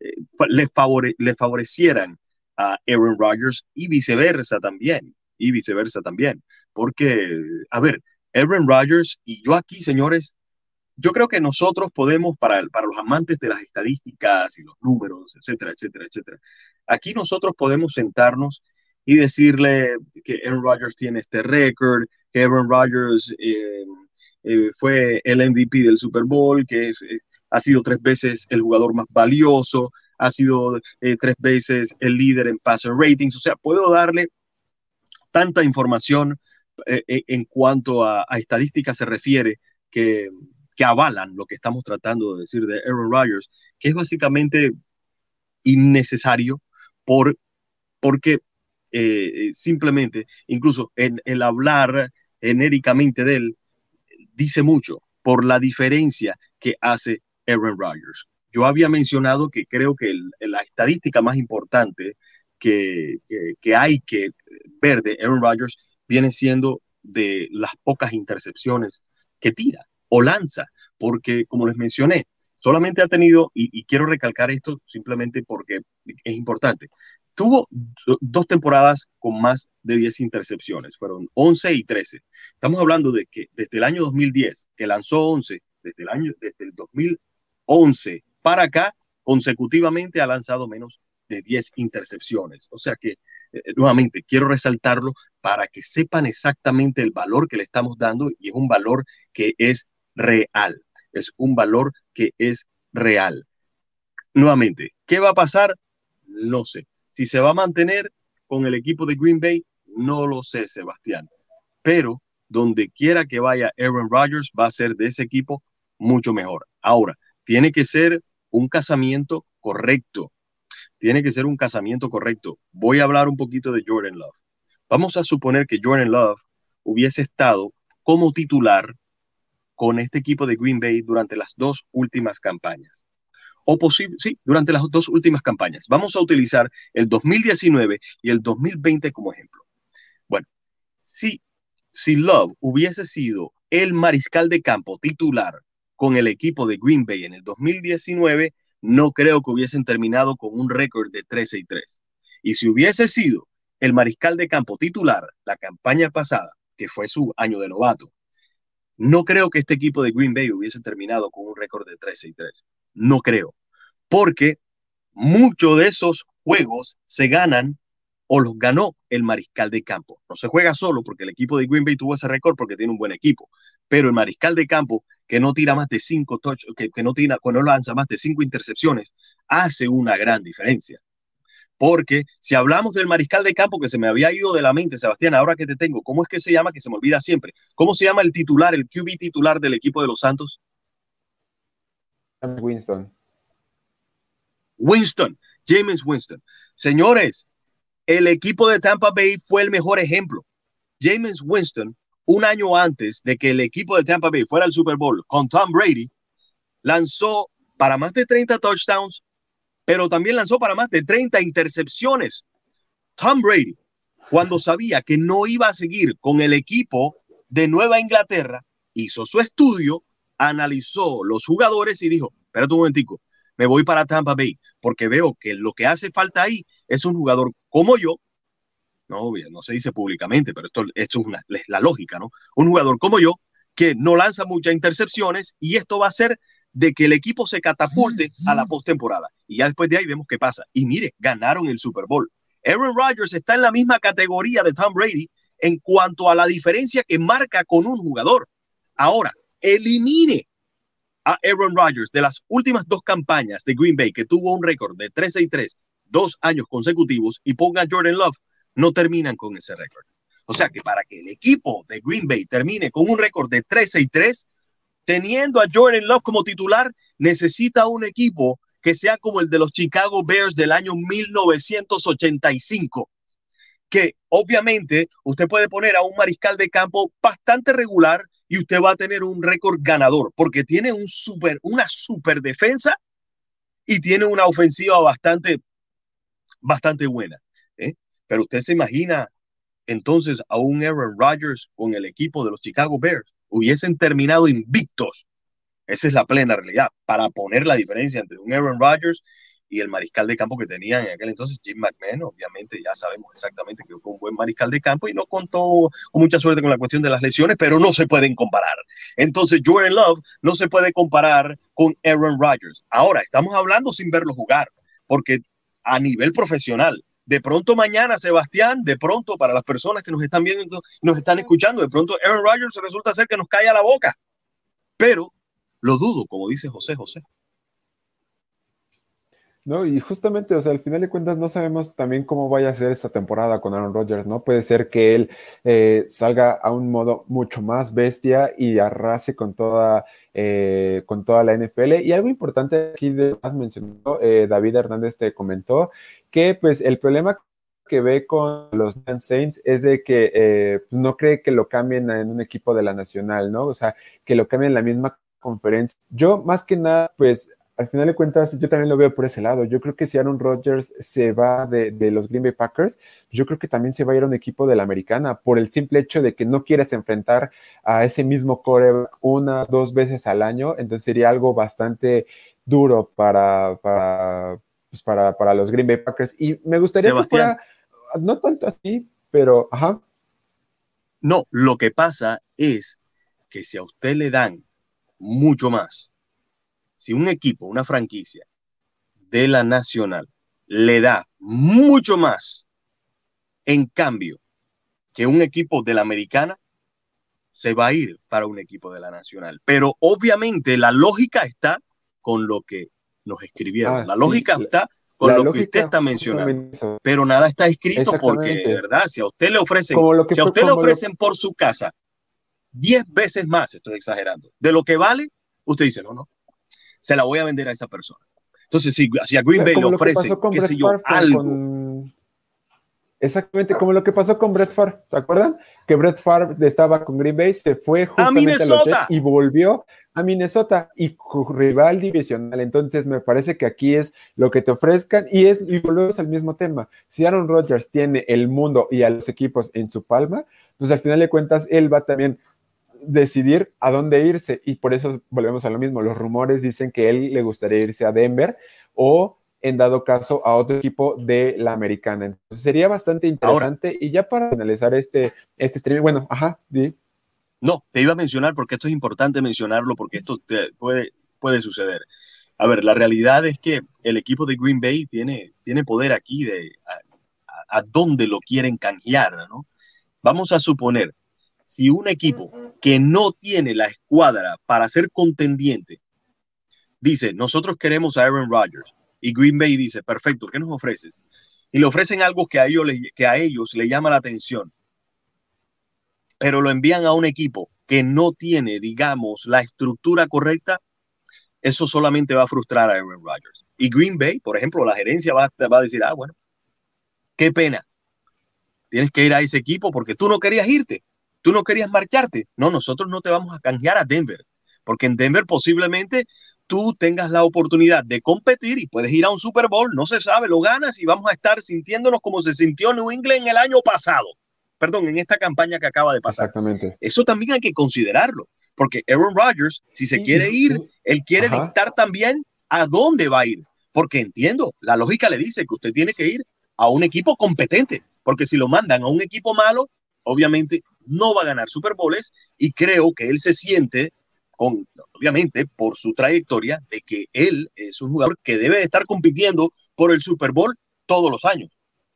eh, le, favore, le favorecieran a Aaron Rodgers y viceversa también, y viceversa también, porque, a ver, Aaron Rodgers y yo aquí, señores, yo creo que nosotros podemos, para, para los amantes de las estadísticas y los números, etcétera, etcétera, etcétera, aquí nosotros podemos sentarnos y decirle que Aaron Rodgers tiene este récord, que Aaron Rodgers eh, eh, fue el MVP del Super Bowl, que eh, ha sido tres veces el jugador más valioso, ha sido tres veces el líder en passer ratings. O sea, puedo darle tanta información en cuanto a, estadísticas se refiere que, que avalan lo que estamos tratando de decir de Aaron Rodgers, que es básicamente innecesario por, porque eh, simplemente, incluso en el hablar genéricamente de él, dice mucho por la diferencia que hace Aaron Rodgers. Yo había mencionado que creo que la estadística más importante que, que, que, hay que ver de Aaron Rodgers viene siendo de las pocas intercepciones que tira o lanza, porque como les mencioné, solamente ha tenido, y, quiero recalcar esto simplemente porque es importante, tuvo dos temporadas con más de 10 intercepciones, fueron 11 y 13. Estamos hablando de que desde el año 2010, que lanzó 11, desde el año desde el 2011 para acá, consecutivamente ha lanzado menos de 10 intercepciones. O sea que, eh, nuevamente, quiero resaltarlo para que sepan exactamente el valor que le estamos dando y es un valor que es real. Es un valor que es real. Nuevamente, ¿qué va a pasar? No sé. Si se va a mantener con el equipo de Green Bay, No lo sé, Sebastián. Pero donde quiera que vaya Aaron Rodgers va a ser de ese equipo mucho mejor. Ahora, tiene que ser un casamiento correcto. Tiene que ser un casamiento correcto. Voy a hablar un poquito de Jordan Love. Vamos a suponer que Jordan Love hubiese estado como titular con este equipo de Green Bay durante las dos últimas campañas. O posible, sí, durante las dos últimas campañas. Vamos a utilizar el 2019 y el 2020 como ejemplo. Bueno, si, si Love hubiese sido el mariscal de campo titular con el equipo de Green Bay en el 2019, no creo que hubiesen terminado con un récord de 13 y 3. Y si hubiese sido el mariscal de campo titular la campaña pasada, que fue su año de novato, no creo que este equipo de Green Bay hubiese terminado con un récord de 13 y 3. No creo. Porque muchos de esos juegos se ganan o los ganó el mariscal de campo. No se juega solo porque el equipo de Green Bay tuvo ese récord porque tiene un buen equipo, pero el mariscal de campo que no tira más de cinco touch, que, que no tira, no lanza más de cinco intercepciones, hace una gran diferencia. Porque si hablamos del mariscal de campo que se me había ido de la mente, Sebastián, ahora que te tengo, ¿cómo es que se llama? Que se me olvida siempre. ¿Cómo se llama el titular, el QB titular del equipo de los Santos? Winston. Winston, James Winston. Señores, el equipo de Tampa Bay fue el mejor ejemplo. James Winston, un año antes de que el equipo de Tampa Bay fuera al Super Bowl con Tom Brady, lanzó para más de 30 touchdowns, pero también lanzó para más de 30 intercepciones. Tom Brady, cuando sabía que no iba a seguir con el equipo de Nueva Inglaterra, hizo su estudio, analizó los jugadores y dijo, espérate un momentico, me voy para Tampa Bay, porque veo que lo que hace falta ahí es un jugador como yo, no, no se dice públicamente, pero esto, esto es, una, la lógica, ¿no? Un jugador como yo, que no lanza muchas intercepciones y esto va a hacer de que el equipo se catapulte a la postemporada. Y ya después de ahí vemos qué pasa. Y mire, ganaron el Super Bowl. Aaron Rodgers está en la misma categoría de Tom Brady en cuanto a la diferencia que marca con un jugador. Ahora, elimine a Aaron Rodgers de las últimas dos campañas de Green Bay, que tuvo un récord de 13 y 3, dos años consecutivos, y ponga a Jordan Love, no terminan con ese récord. O sea que para que el equipo de Green Bay termine con un récord de 13 y 3, teniendo a Jordan Love como titular, necesita un equipo que sea como el de los Chicago Bears del año 1985, que obviamente usted puede poner a un mariscal de campo bastante regular y usted va a tener un récord ganador, porque tiene un super, una super defensa y tiene una ofensiva bastante, bastante buena. ¿eh? Pero usted se imagina entonces a un Aaron Rodgers con el equipo de los Chicago Bears, hubiesen terminado invictos. Esa es la plena realidad, para poner la diferencia entre un Aaron Rodgers y el mariscal de campo que tenían en aquel entonces, Jim McMahon, obviamente ya sabemos exactamente que fue un buen mariscal de campo y no contó con mucha suerte con la cuestión de las lesiones, pero no se pueden comparar. Entonces, Jordan Love no se puede comparar con Aaron Rodgers. Ahora, estamos hablando sin verlo jugar, porque a nivel profesional, de pronto mañana, Sebastián, de pronto para las personas que nos están viendo, nos están escuchando, de pronto Aaron Rodgers resulta ser que nos cae a la boca. Pero lo dudo, como dice José José. No, y justamente, o sea, al final de cuentas no sabemos también cómo vaya a ser esta temporada con Aaron Rodgers, ¿no? Puede ser que él eh, salga a un modo mucho más bestia y arrase con toda, eh, con toda la NFL. Y algo importante aquí, de más mencionó, eh, David Hernández te comentó que pues el problema que ve con los Saints es de que pues, no cree que lo cambien en un equipo de la Nacional, ¿no? O sea, que lo cambien en la misma conferencia. Yo más que nada, pues al final de cuentas, yo también lo veo por ese lado. Yo creo que si Aaron Rodgers se va de, los Green Bay Packers, yo creo que también se va a ir a un equipo de la americana por el simple hecho de que no quieres enfrentar a ese mismo core una, dos veces al año. Entonces sería algo bastante duro para, para, pues para, para los Green Bay Packers. Y me gustaría que fuera, no tanto así, pero, ajá. No, lo que pasa es que si a usted le dan mucho más si un equipo, una franquicia de la nacional le da mucho más en cambio que un equipo de la americana, se va a ir para un equipo de la nacional. Pero obviamente la lógica está con lo que nos escribieron. Ah, la lógica está con lo que usted está mencionando. Pero nada está escrito porque, ¿verdad? Si a usted le ofrecen, si a usted le ofrecen por su casa 10 veces más, estoy exagerando, de lo que vale, usted dice, no, no, se la voy a vender a esa persona. Entonces, si, si a Green Bay le ofrecen, qué sé yo, algo. Exactamente, como lo que pasó con Brett Favre, ¿se acuerdan? Que Brett Favre estaba con Green Bay, se fue justamente a, los Jets y volvió a Minnesota y rival divisional. Entonces me parece que aquí es lo que te ofrezcan y es y volvemos al mismo tema. Si Aaron Rodgers tiene el mundo y a los equipos en su palma, pues al final de cuentas él va también decidir a dónde irse y por eso volvemos a lo mismo. Los rumores dicen que él le gustaría irse a Denver o en dado caso a otro equipo de la americana. Entonces sería bastante interesante y ya para analizar este, este streaming, bueno, ajá. No, te iba a mencionar porque esto es importante mencionarlo porque esto puede, puede suceder. A ver, la realidad es que el equipo de Green Bay tiene, tiene poder aquí de a, a dónde lo quieren canjear, ¿no? Vamos a suponer, si un equipo que no tiene la escuadra para ser contendiente dice, nosotros queremos a Aaron Rodgers y Green Bay dice, perfecto, ¿qué nos ofreces? Y le ofrecen algo que a ellos, que a ellos le llama la atención pero lo envían a un equipo que no tiene, digamos, la estructura correcta, eso solamente va a frustrar a Aaron Rodgers. Y Green Bay, por ejemplo, la gerencia va, va a decir, ah, bueno, qué pena. Tienes que ir a ese equipo porque tú no querías irte, tú no querías marcharte. No, nosotros no te vamos a canjear a Denver, porque en Denver posiblemente tú tengas la oportunidad de competir y puedes ir a un Super Bowl, no se sabe, lo ganas y vamos a estar sintiéndonos como se sintió New England el año pasado perdón, en esta campaña que acaba de pasar. Exactamente. Eso también hay que considerarlo, porque Aaron Rodgers, si se quiere ir, él quiere dictar también a dónde va a ir, porque entiendo, la lógica le dice que usted tiene que ir a un equipo competente, porque si lo mandan a un equipo malo, obviamente no va a ganar Super Bowls y creo que él se siente obviamente, por su trayectoria, de que él es un jugador que debe estar compitiendo por el Super Bowl todos los años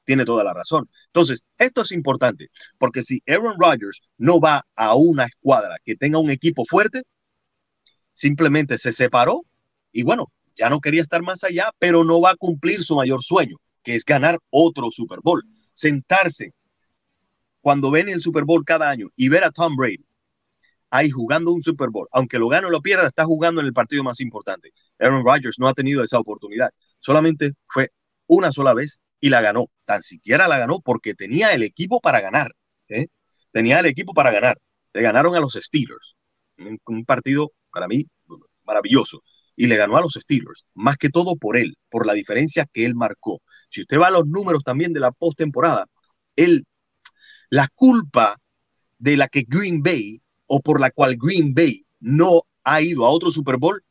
tiene toda la razón. Entonces, esto es importante, porque si Aaron Rodgers no va a una escuadra que tenga un equipo fuerte, simplemente se separó y bueno, ya no quería estar más allá, pero no va a cumplir su mayor sueño, que es ganar otro Super Bowl. Sentarse cuando ven el Super Bowl cada año y ver a Tom Brady ahí jugando un Super Bowl, aunque lo gane o lo pierda, está jugando en el partido más importante. Aaron Rodgers no ha tenido esa oportunidad. Solamente fue una sola vez y la ganó. Tan siquiera la ganó porque tenía el equipo para ganar. ¿eh? Tenía el equipo para ganar. Le ganaron a los Steelers. Un, partido para mí maravilloso. Y le ganó a los Steelers. Más que todo por él, por la diferencia que él marcó. Si usted va a los números también de la postemporada, él, la culpa de la que Green Bay o por la cual Green Bay no ha ido a otro Super Bowl,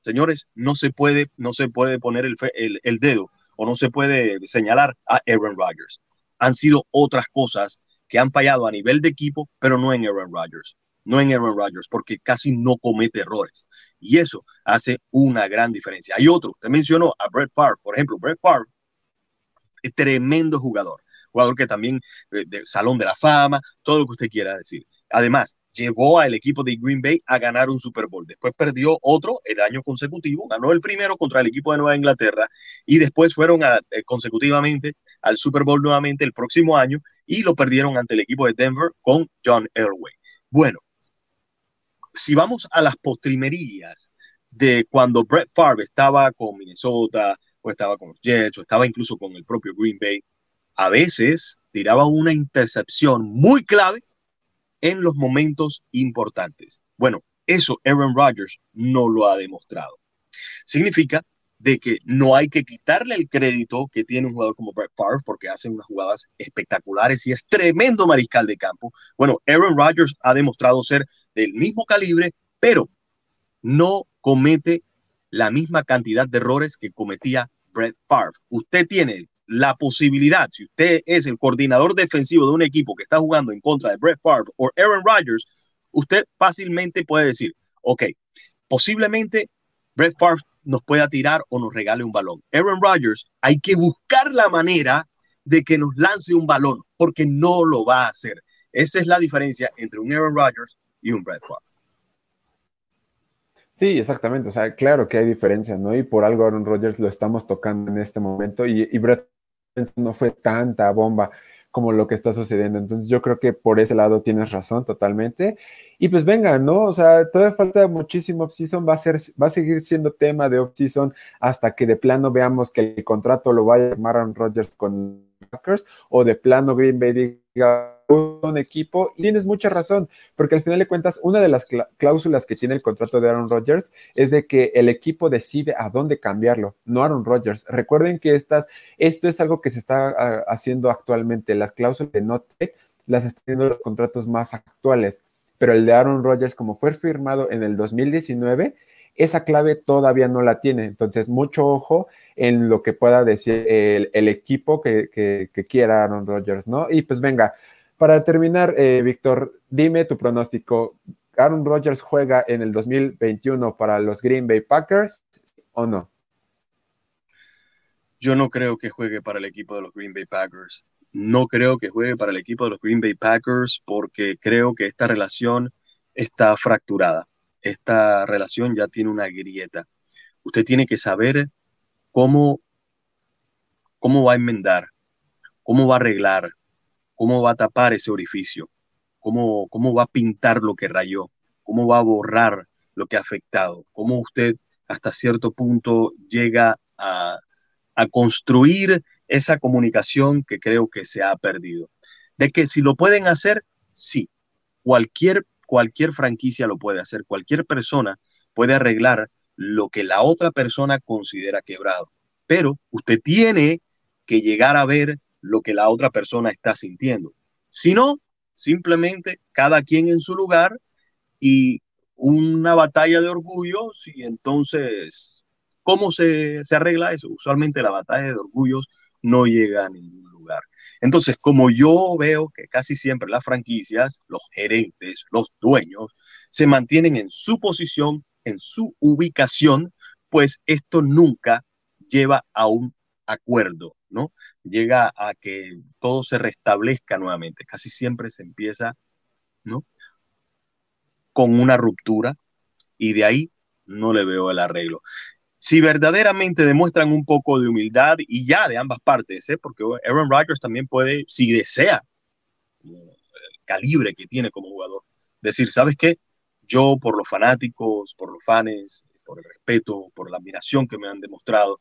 señores, no se puede, no se puede poner el, el, dedo o no se puede señalar a Aaron Rodgers. Han sido otras cosas que han fallado a nivel de equipo, pero no en Aaron Rodgers. No en Aaron Rodgers, porque casi no comete errores. Y eso hace una gran diferencia. Hay otro, te mencionó a Brett Favre, por ejemplo, Brett Favre tremendo jugador, jugador que también eh, del Salón de la Fama, todo lo que usted quiera decir. Además, llevó al equipo de Green Bay a ganar un Super Bowl. Después perdió otro el año consecutivo, ganó el primero contra el equipo de Nueva Inglaterra y después fueron eh, consecutivamente al Super Bowl nuevamente el próximo año y lo perdieron ante el equipo de Denver con John Elway. Bueno, si vamos a las postrimerías de cuando Brett Favre estaba con Minnesota o estaba con los Jets o estaba incluso con el propio Green Bay, a veces tiraba una intercepción muy clave en los momentos importantes. Bueno, eso Aaron Rodgers no lo ha demostrado. Significa de que no hay que quitarle el crédito que tiene un jugador como Brett Favre porque hace unas jugadas espectaculares y es tremendo mariscal de campo. Bueno, Aaron Rodgers ha demostrado ser del mismo calibre, pero no comete la misma cantidad de errores que cometía Brett Favre. Usted tiene la posibilidad, si usted es el coordinador defensivo de un equipo que está jugando en contra de Brett Favre o Aaron Rodgers, usted fácilmente puede decir, ok, posiblemente Brett Favre nos pueda tirar o nos regale un balón. Aaron Rodgers, hay que buscar la manera de que nos lance un balón, porque no lo va a hacer. Esa es la diferencia entre un Aaron Rodgers y un Brett Favre. Sí, exactamente. O sea, claro que hay diferencias, ¿no? Y por algo Aaron Rodgers lo estamos tocando en este momento y, y Brett no fue tanta bomba como lo que está sucediendo. Entonces yo creo que por ese lado tienes razón totalmente. Y pues venga, ¿no? O sea, todavía falta muchísimo off-season, va a, va a seguir siendo tema de off-season hasta que de plano veamos que el contrato lo vaya a Aaron Rodgers con Packers o de plano Green Bay diga un equipo. Tienes mucha razón, porque al final de cuentas, una de las cláusulas que tiene el contrato de Aaron Rodgers es de que el equipo decide a dónde cambiarlo, no Aaron Rodgers. Recuerden que estas, esto es algo que se está ah, haciendo actualmente. Las cláusulas de no las están haciendo los contratos más actuales, pero el de Aaron Rodgers, como fue firmado en el 2019, esa clave todavía no la tiene. Entonces, mucho ojo en lo que pueda decir el, equipo que, que, quiera Aaron Rodgers, ¿no? Y pues venga, para terminar, eh, Víctor, dime tu pronóstico. ¿Aaron Rodgers juega en el 2021 para los Green Bay Packers o no? Yo no creo que juegue para el equipo de los Green Bay Packers. No creo que juegue para el equipo de los Green Bay Packers porque creo que esta relación está fracturada. Esta relación ya tiene una grieta. Usted tiene que saber cómo, cómo va a enmendar, cómo va a arreglar, cómo va a tapar ese orificio, cómo, cómo va a pintar lo que rayó, cómo va a borrar lo que ha afectado, cómo usted hasta cierto punto llega a, construir esa comunicación que creo que se ha perdido. De que si lo pueden hacer, sí, cualquier, cualquier franquicia lo puede hacer, cualquier persona puede arreglar lo que la otra persona considera quebrado. Pero usted tiene que llegar a ver lo que la otra persona está sintiendo. Si no, simplemente cada quien en su lugar y una batalla de orgullos y entonces, ¿cómo se, se arregla eso? Usualmente la batalla de orgullos no llega a ningún lugar. Entonces, como yo veo que casi siempre las franquicias, los gerentes, los dueños, se mantienen en su posición, en su ubicación, pues esto nunca lleva a un acuerdo ¿no? Llega a que todo se restablezca nuevamente. Casi siempre se empieza, ¿no? Con una ruptura y de ahí no le veo el arreglo. Si verdaderamente demuestran un poco de humildad y ya de ambas partes, ¿eh? porque Aaron Rodgers también puede, si desea, el calibre que tiene como jugador, decir, ¿sabes qué? Yo por los fanáticos, por los fans, por el respeto, por la admiración que me han demostrado,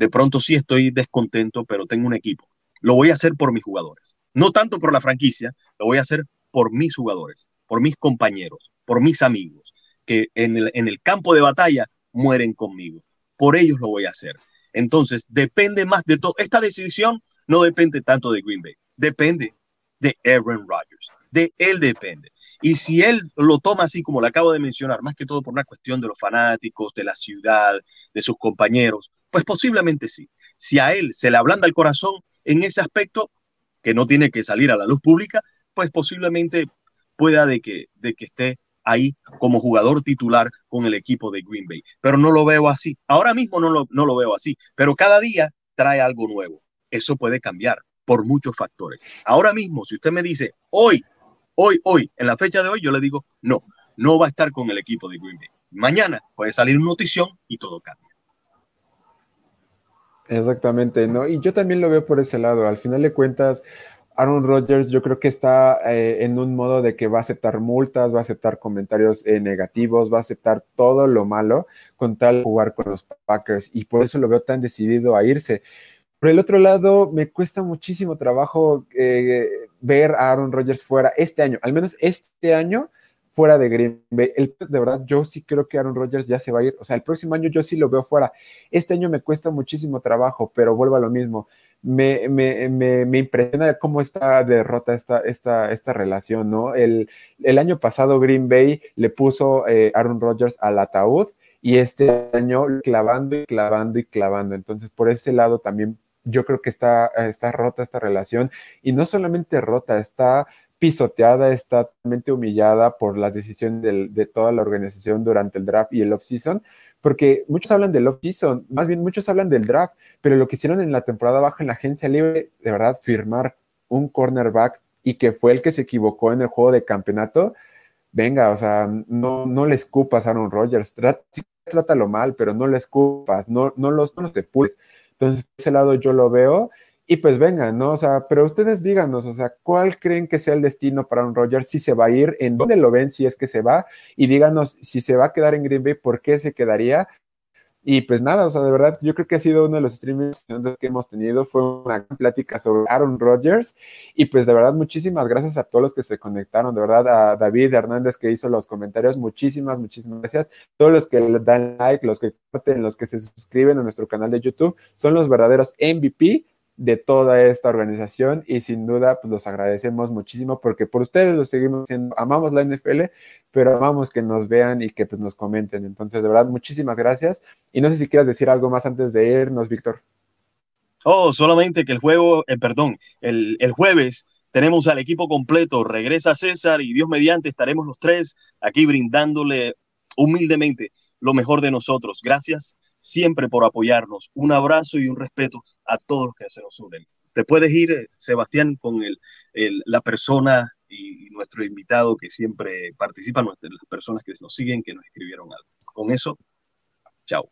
de pronto sí estoy descontento, pero tengo un equipo. Lo voy a hacer por mis jugadores. No tanto por la franquicia, lo voy a hacer por mis jugadores, por mis compañeros, por mis amigos, que en el, campo de batalla mueren conmigo. Por ellos lo voy a hacer. Entonces, depende más de todo. Esta decisión no depende tanto de Green Bay, depende de Aaron Rodgers. De él depende. Y si él lo toma así como lo acabo de mencionar, más que todo por una cuestión de los fanáticos, de la ciudad, de sus compañeros, pues posiblemente sí. Si a él se le ablanda el corazón en ese aspecto, que no tiene que salir a la luz pública, pues posiblemente pueda de que, de que esté ahí como jugador titular con el equipo de Green Bay. Pero no lo veo así. Ahora mismo no lo, no lo veo así, pero cada día trae algo nuevo. Eso puede cambiar por muchos factores. Ahora mismo, si usted me dice, hoy hoy, hoy, en la fecha de hoy, yo le digo, no, no va a estar con el equipo de Green Bay. Mañana puede salir una notición y todo cambia. Exactamente, ¿no? Y yo también lo veo por ese lado. Al final de cuentas, Aaron Rodgers yo creo que está eh, en un modo de que va a aceptar multas, va a aceptar comentarios eh, negativos, va a aceptar todo lo malo con tal jugar con los Packers y por eso lo veo tan decidido a irse. Por el otro lado, me cuesta muchísimo trabajo eh, ver a Aaron Rodgers fuera este año, al menos este año fuera de Green Bay. de verdad, yo sí creo que Aaron Rodgers ya se va a ir. O sea, el próximo año yo sí lo veo fuera. Este año me cuesta muchísimo trabajo, pero vuelvo a lo mismo. Me, me, me, impresiona cómo está derrota esta, esta, esta relación, ¿no? El, el año pasado Green Bay le puso eh, Aaron Rodgers al ataúd y este año clavando y clavando y clavando. Entonces, por ese lado también yo creo que está, está rota esta relación y no solamente rota, está pisoteada, está totalmente humillada por las decisiones de toda la organización durante el draft y el off-season, porque muchos hablan del off-season, más bien muchos hablan del draft, pero lo que hicieron en la temporada baja en la agencia libre, de verdad, firmar un cornerback y que fue el que se equivocó en el juego de campeonato, venga, o sea, no, no le escupas a Aaron Rodgers, trátalo mal, pero no le escupas, no, no los, no los depures. Entonces, ese lado yo lo veo y pues venga, ¿no? O sea, pero ustedes díganos, o sea, ¿cuál creen que sea el destino para un Rodgers? Si se va a ir, ¿en dónde lo ven si es que se va? Y díganos si se va a quedar en Green Bay, ¿por qué se quedaría? Y pues nada, o sea, de verdad, yo creo que ha sido uno de los streamings que hemos tenido, fue una plática sobre Aaron Rodgers. Y pues de verdad, muchísimas gracias a todos los que se conectaron, de verdad, a David Hernández que hizo los comentarios, muchísimas, muchísimas gracias. Todos los que le dan like, los que comparten, los que se suscriben a nuestro canal de YouTube, son los verdaderos MVP de toda esta organización y sin duda pues los agradecemos muchísimo porque por ustedes lo seguimos haciendo, amamos la NFL, pero amamos que nos vean y que pues nos comenten. Entonces, de verdad, muchísimas gracias. Y no sé si quieras decir algo más antes de irnos, Víctor. Oh, solamente que el juego, eh, perdón, el, el jueves tenemos al equipo completo, regresa César y Dios mediante estaremos los tres aquí brindándole humildemente lo mejor de nosotros. Gracias siempre por apoyarnos. Un abrazo y un respeto a todos los que se nos unen. Te puedes ir, eh, Sebastián, con el, la persona y, nuestro invitado que siempre participa, las personas que nos siguen, que nos escribieron algo. Con eso, chao.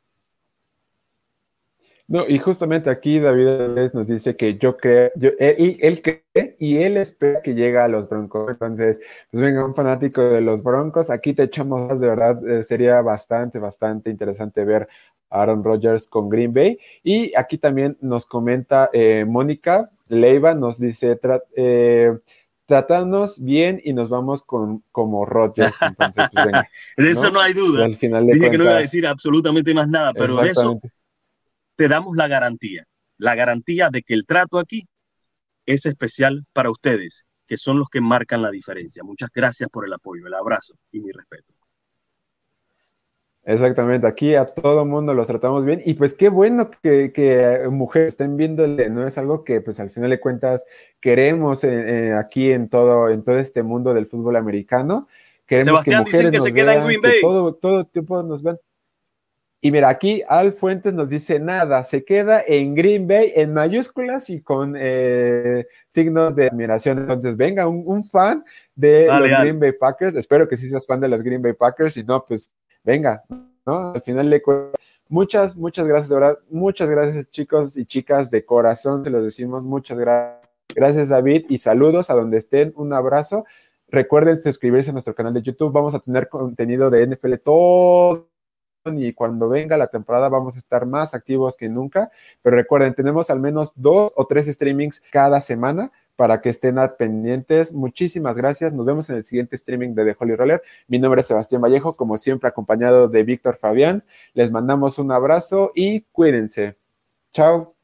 No, y justamente aquí David nos dice que yo creo, yo, él, él, cree y él espera que llegue a los Broncos. Entonces, pues venga, un fanático de los Broncos, aquí te echamos de verdad, eh, sería bastante, bastante interesante ver Aaron Rodgers con Green Bay. Y aquí también nos comenta eh, Mónica Leiva, nos dice, eh, tratándonos bien y nos vamos con como Rodgers. Entonces, pues, venga, de eso no hay duda. Al final Dije que no iba a decir absolutamente más nada, pero de eso te damos la garantía, la garantía de que el trato aquí es especial para ustedes, que son los que marcan la diferencia. Muchas gracias por el apoyo, el abrazo y mi respeto. Exactamente, aquí a todo mundo los tratamos bien y pues qué bueno que, mujeres estén viéndole, ¿no? Es algo que pues al final de cuentas queremos eh, eh, aquí en todo, en todo este mundo del fútbol americano. Queremos que mujeres que se queda en Green Bay. todo, todo tiempo nos vean. Y mira, aquí Al Fuentes nos dice nada, se queda en Green Bay en mayúsculas y con eh, signos de admiración. Entonces, venga, un, fan de los Green Bay Packers. Espero que sí seas fan de los Green Bay Packers. Si no, pues venga, ¿no? Al final le Muchas, muchas gracias, de verdad. Muchas gracias, chicos y chicas, de corazón, se los decimos. Muchas gracias. Gracias, David, y saludos a donde estén. Un abrazo. Recuerden suscribirse a nuestro canal de YouTube. Vamos a tener contenido de NFL todo y cuando venga la temporada vamos a estar más activos que nunca. Pero recuerden, tenemos al menos dos o tres streamings cada semana para que estén pendientes. Muchísimas gracias. Nos vemos en el siguiente streaming de The Holy Roller. Mi nombre es Sebastián Vallejo, como siempre acompañado de Víctor Fabián. Les mandamos un abrazo y cuídense. Chao.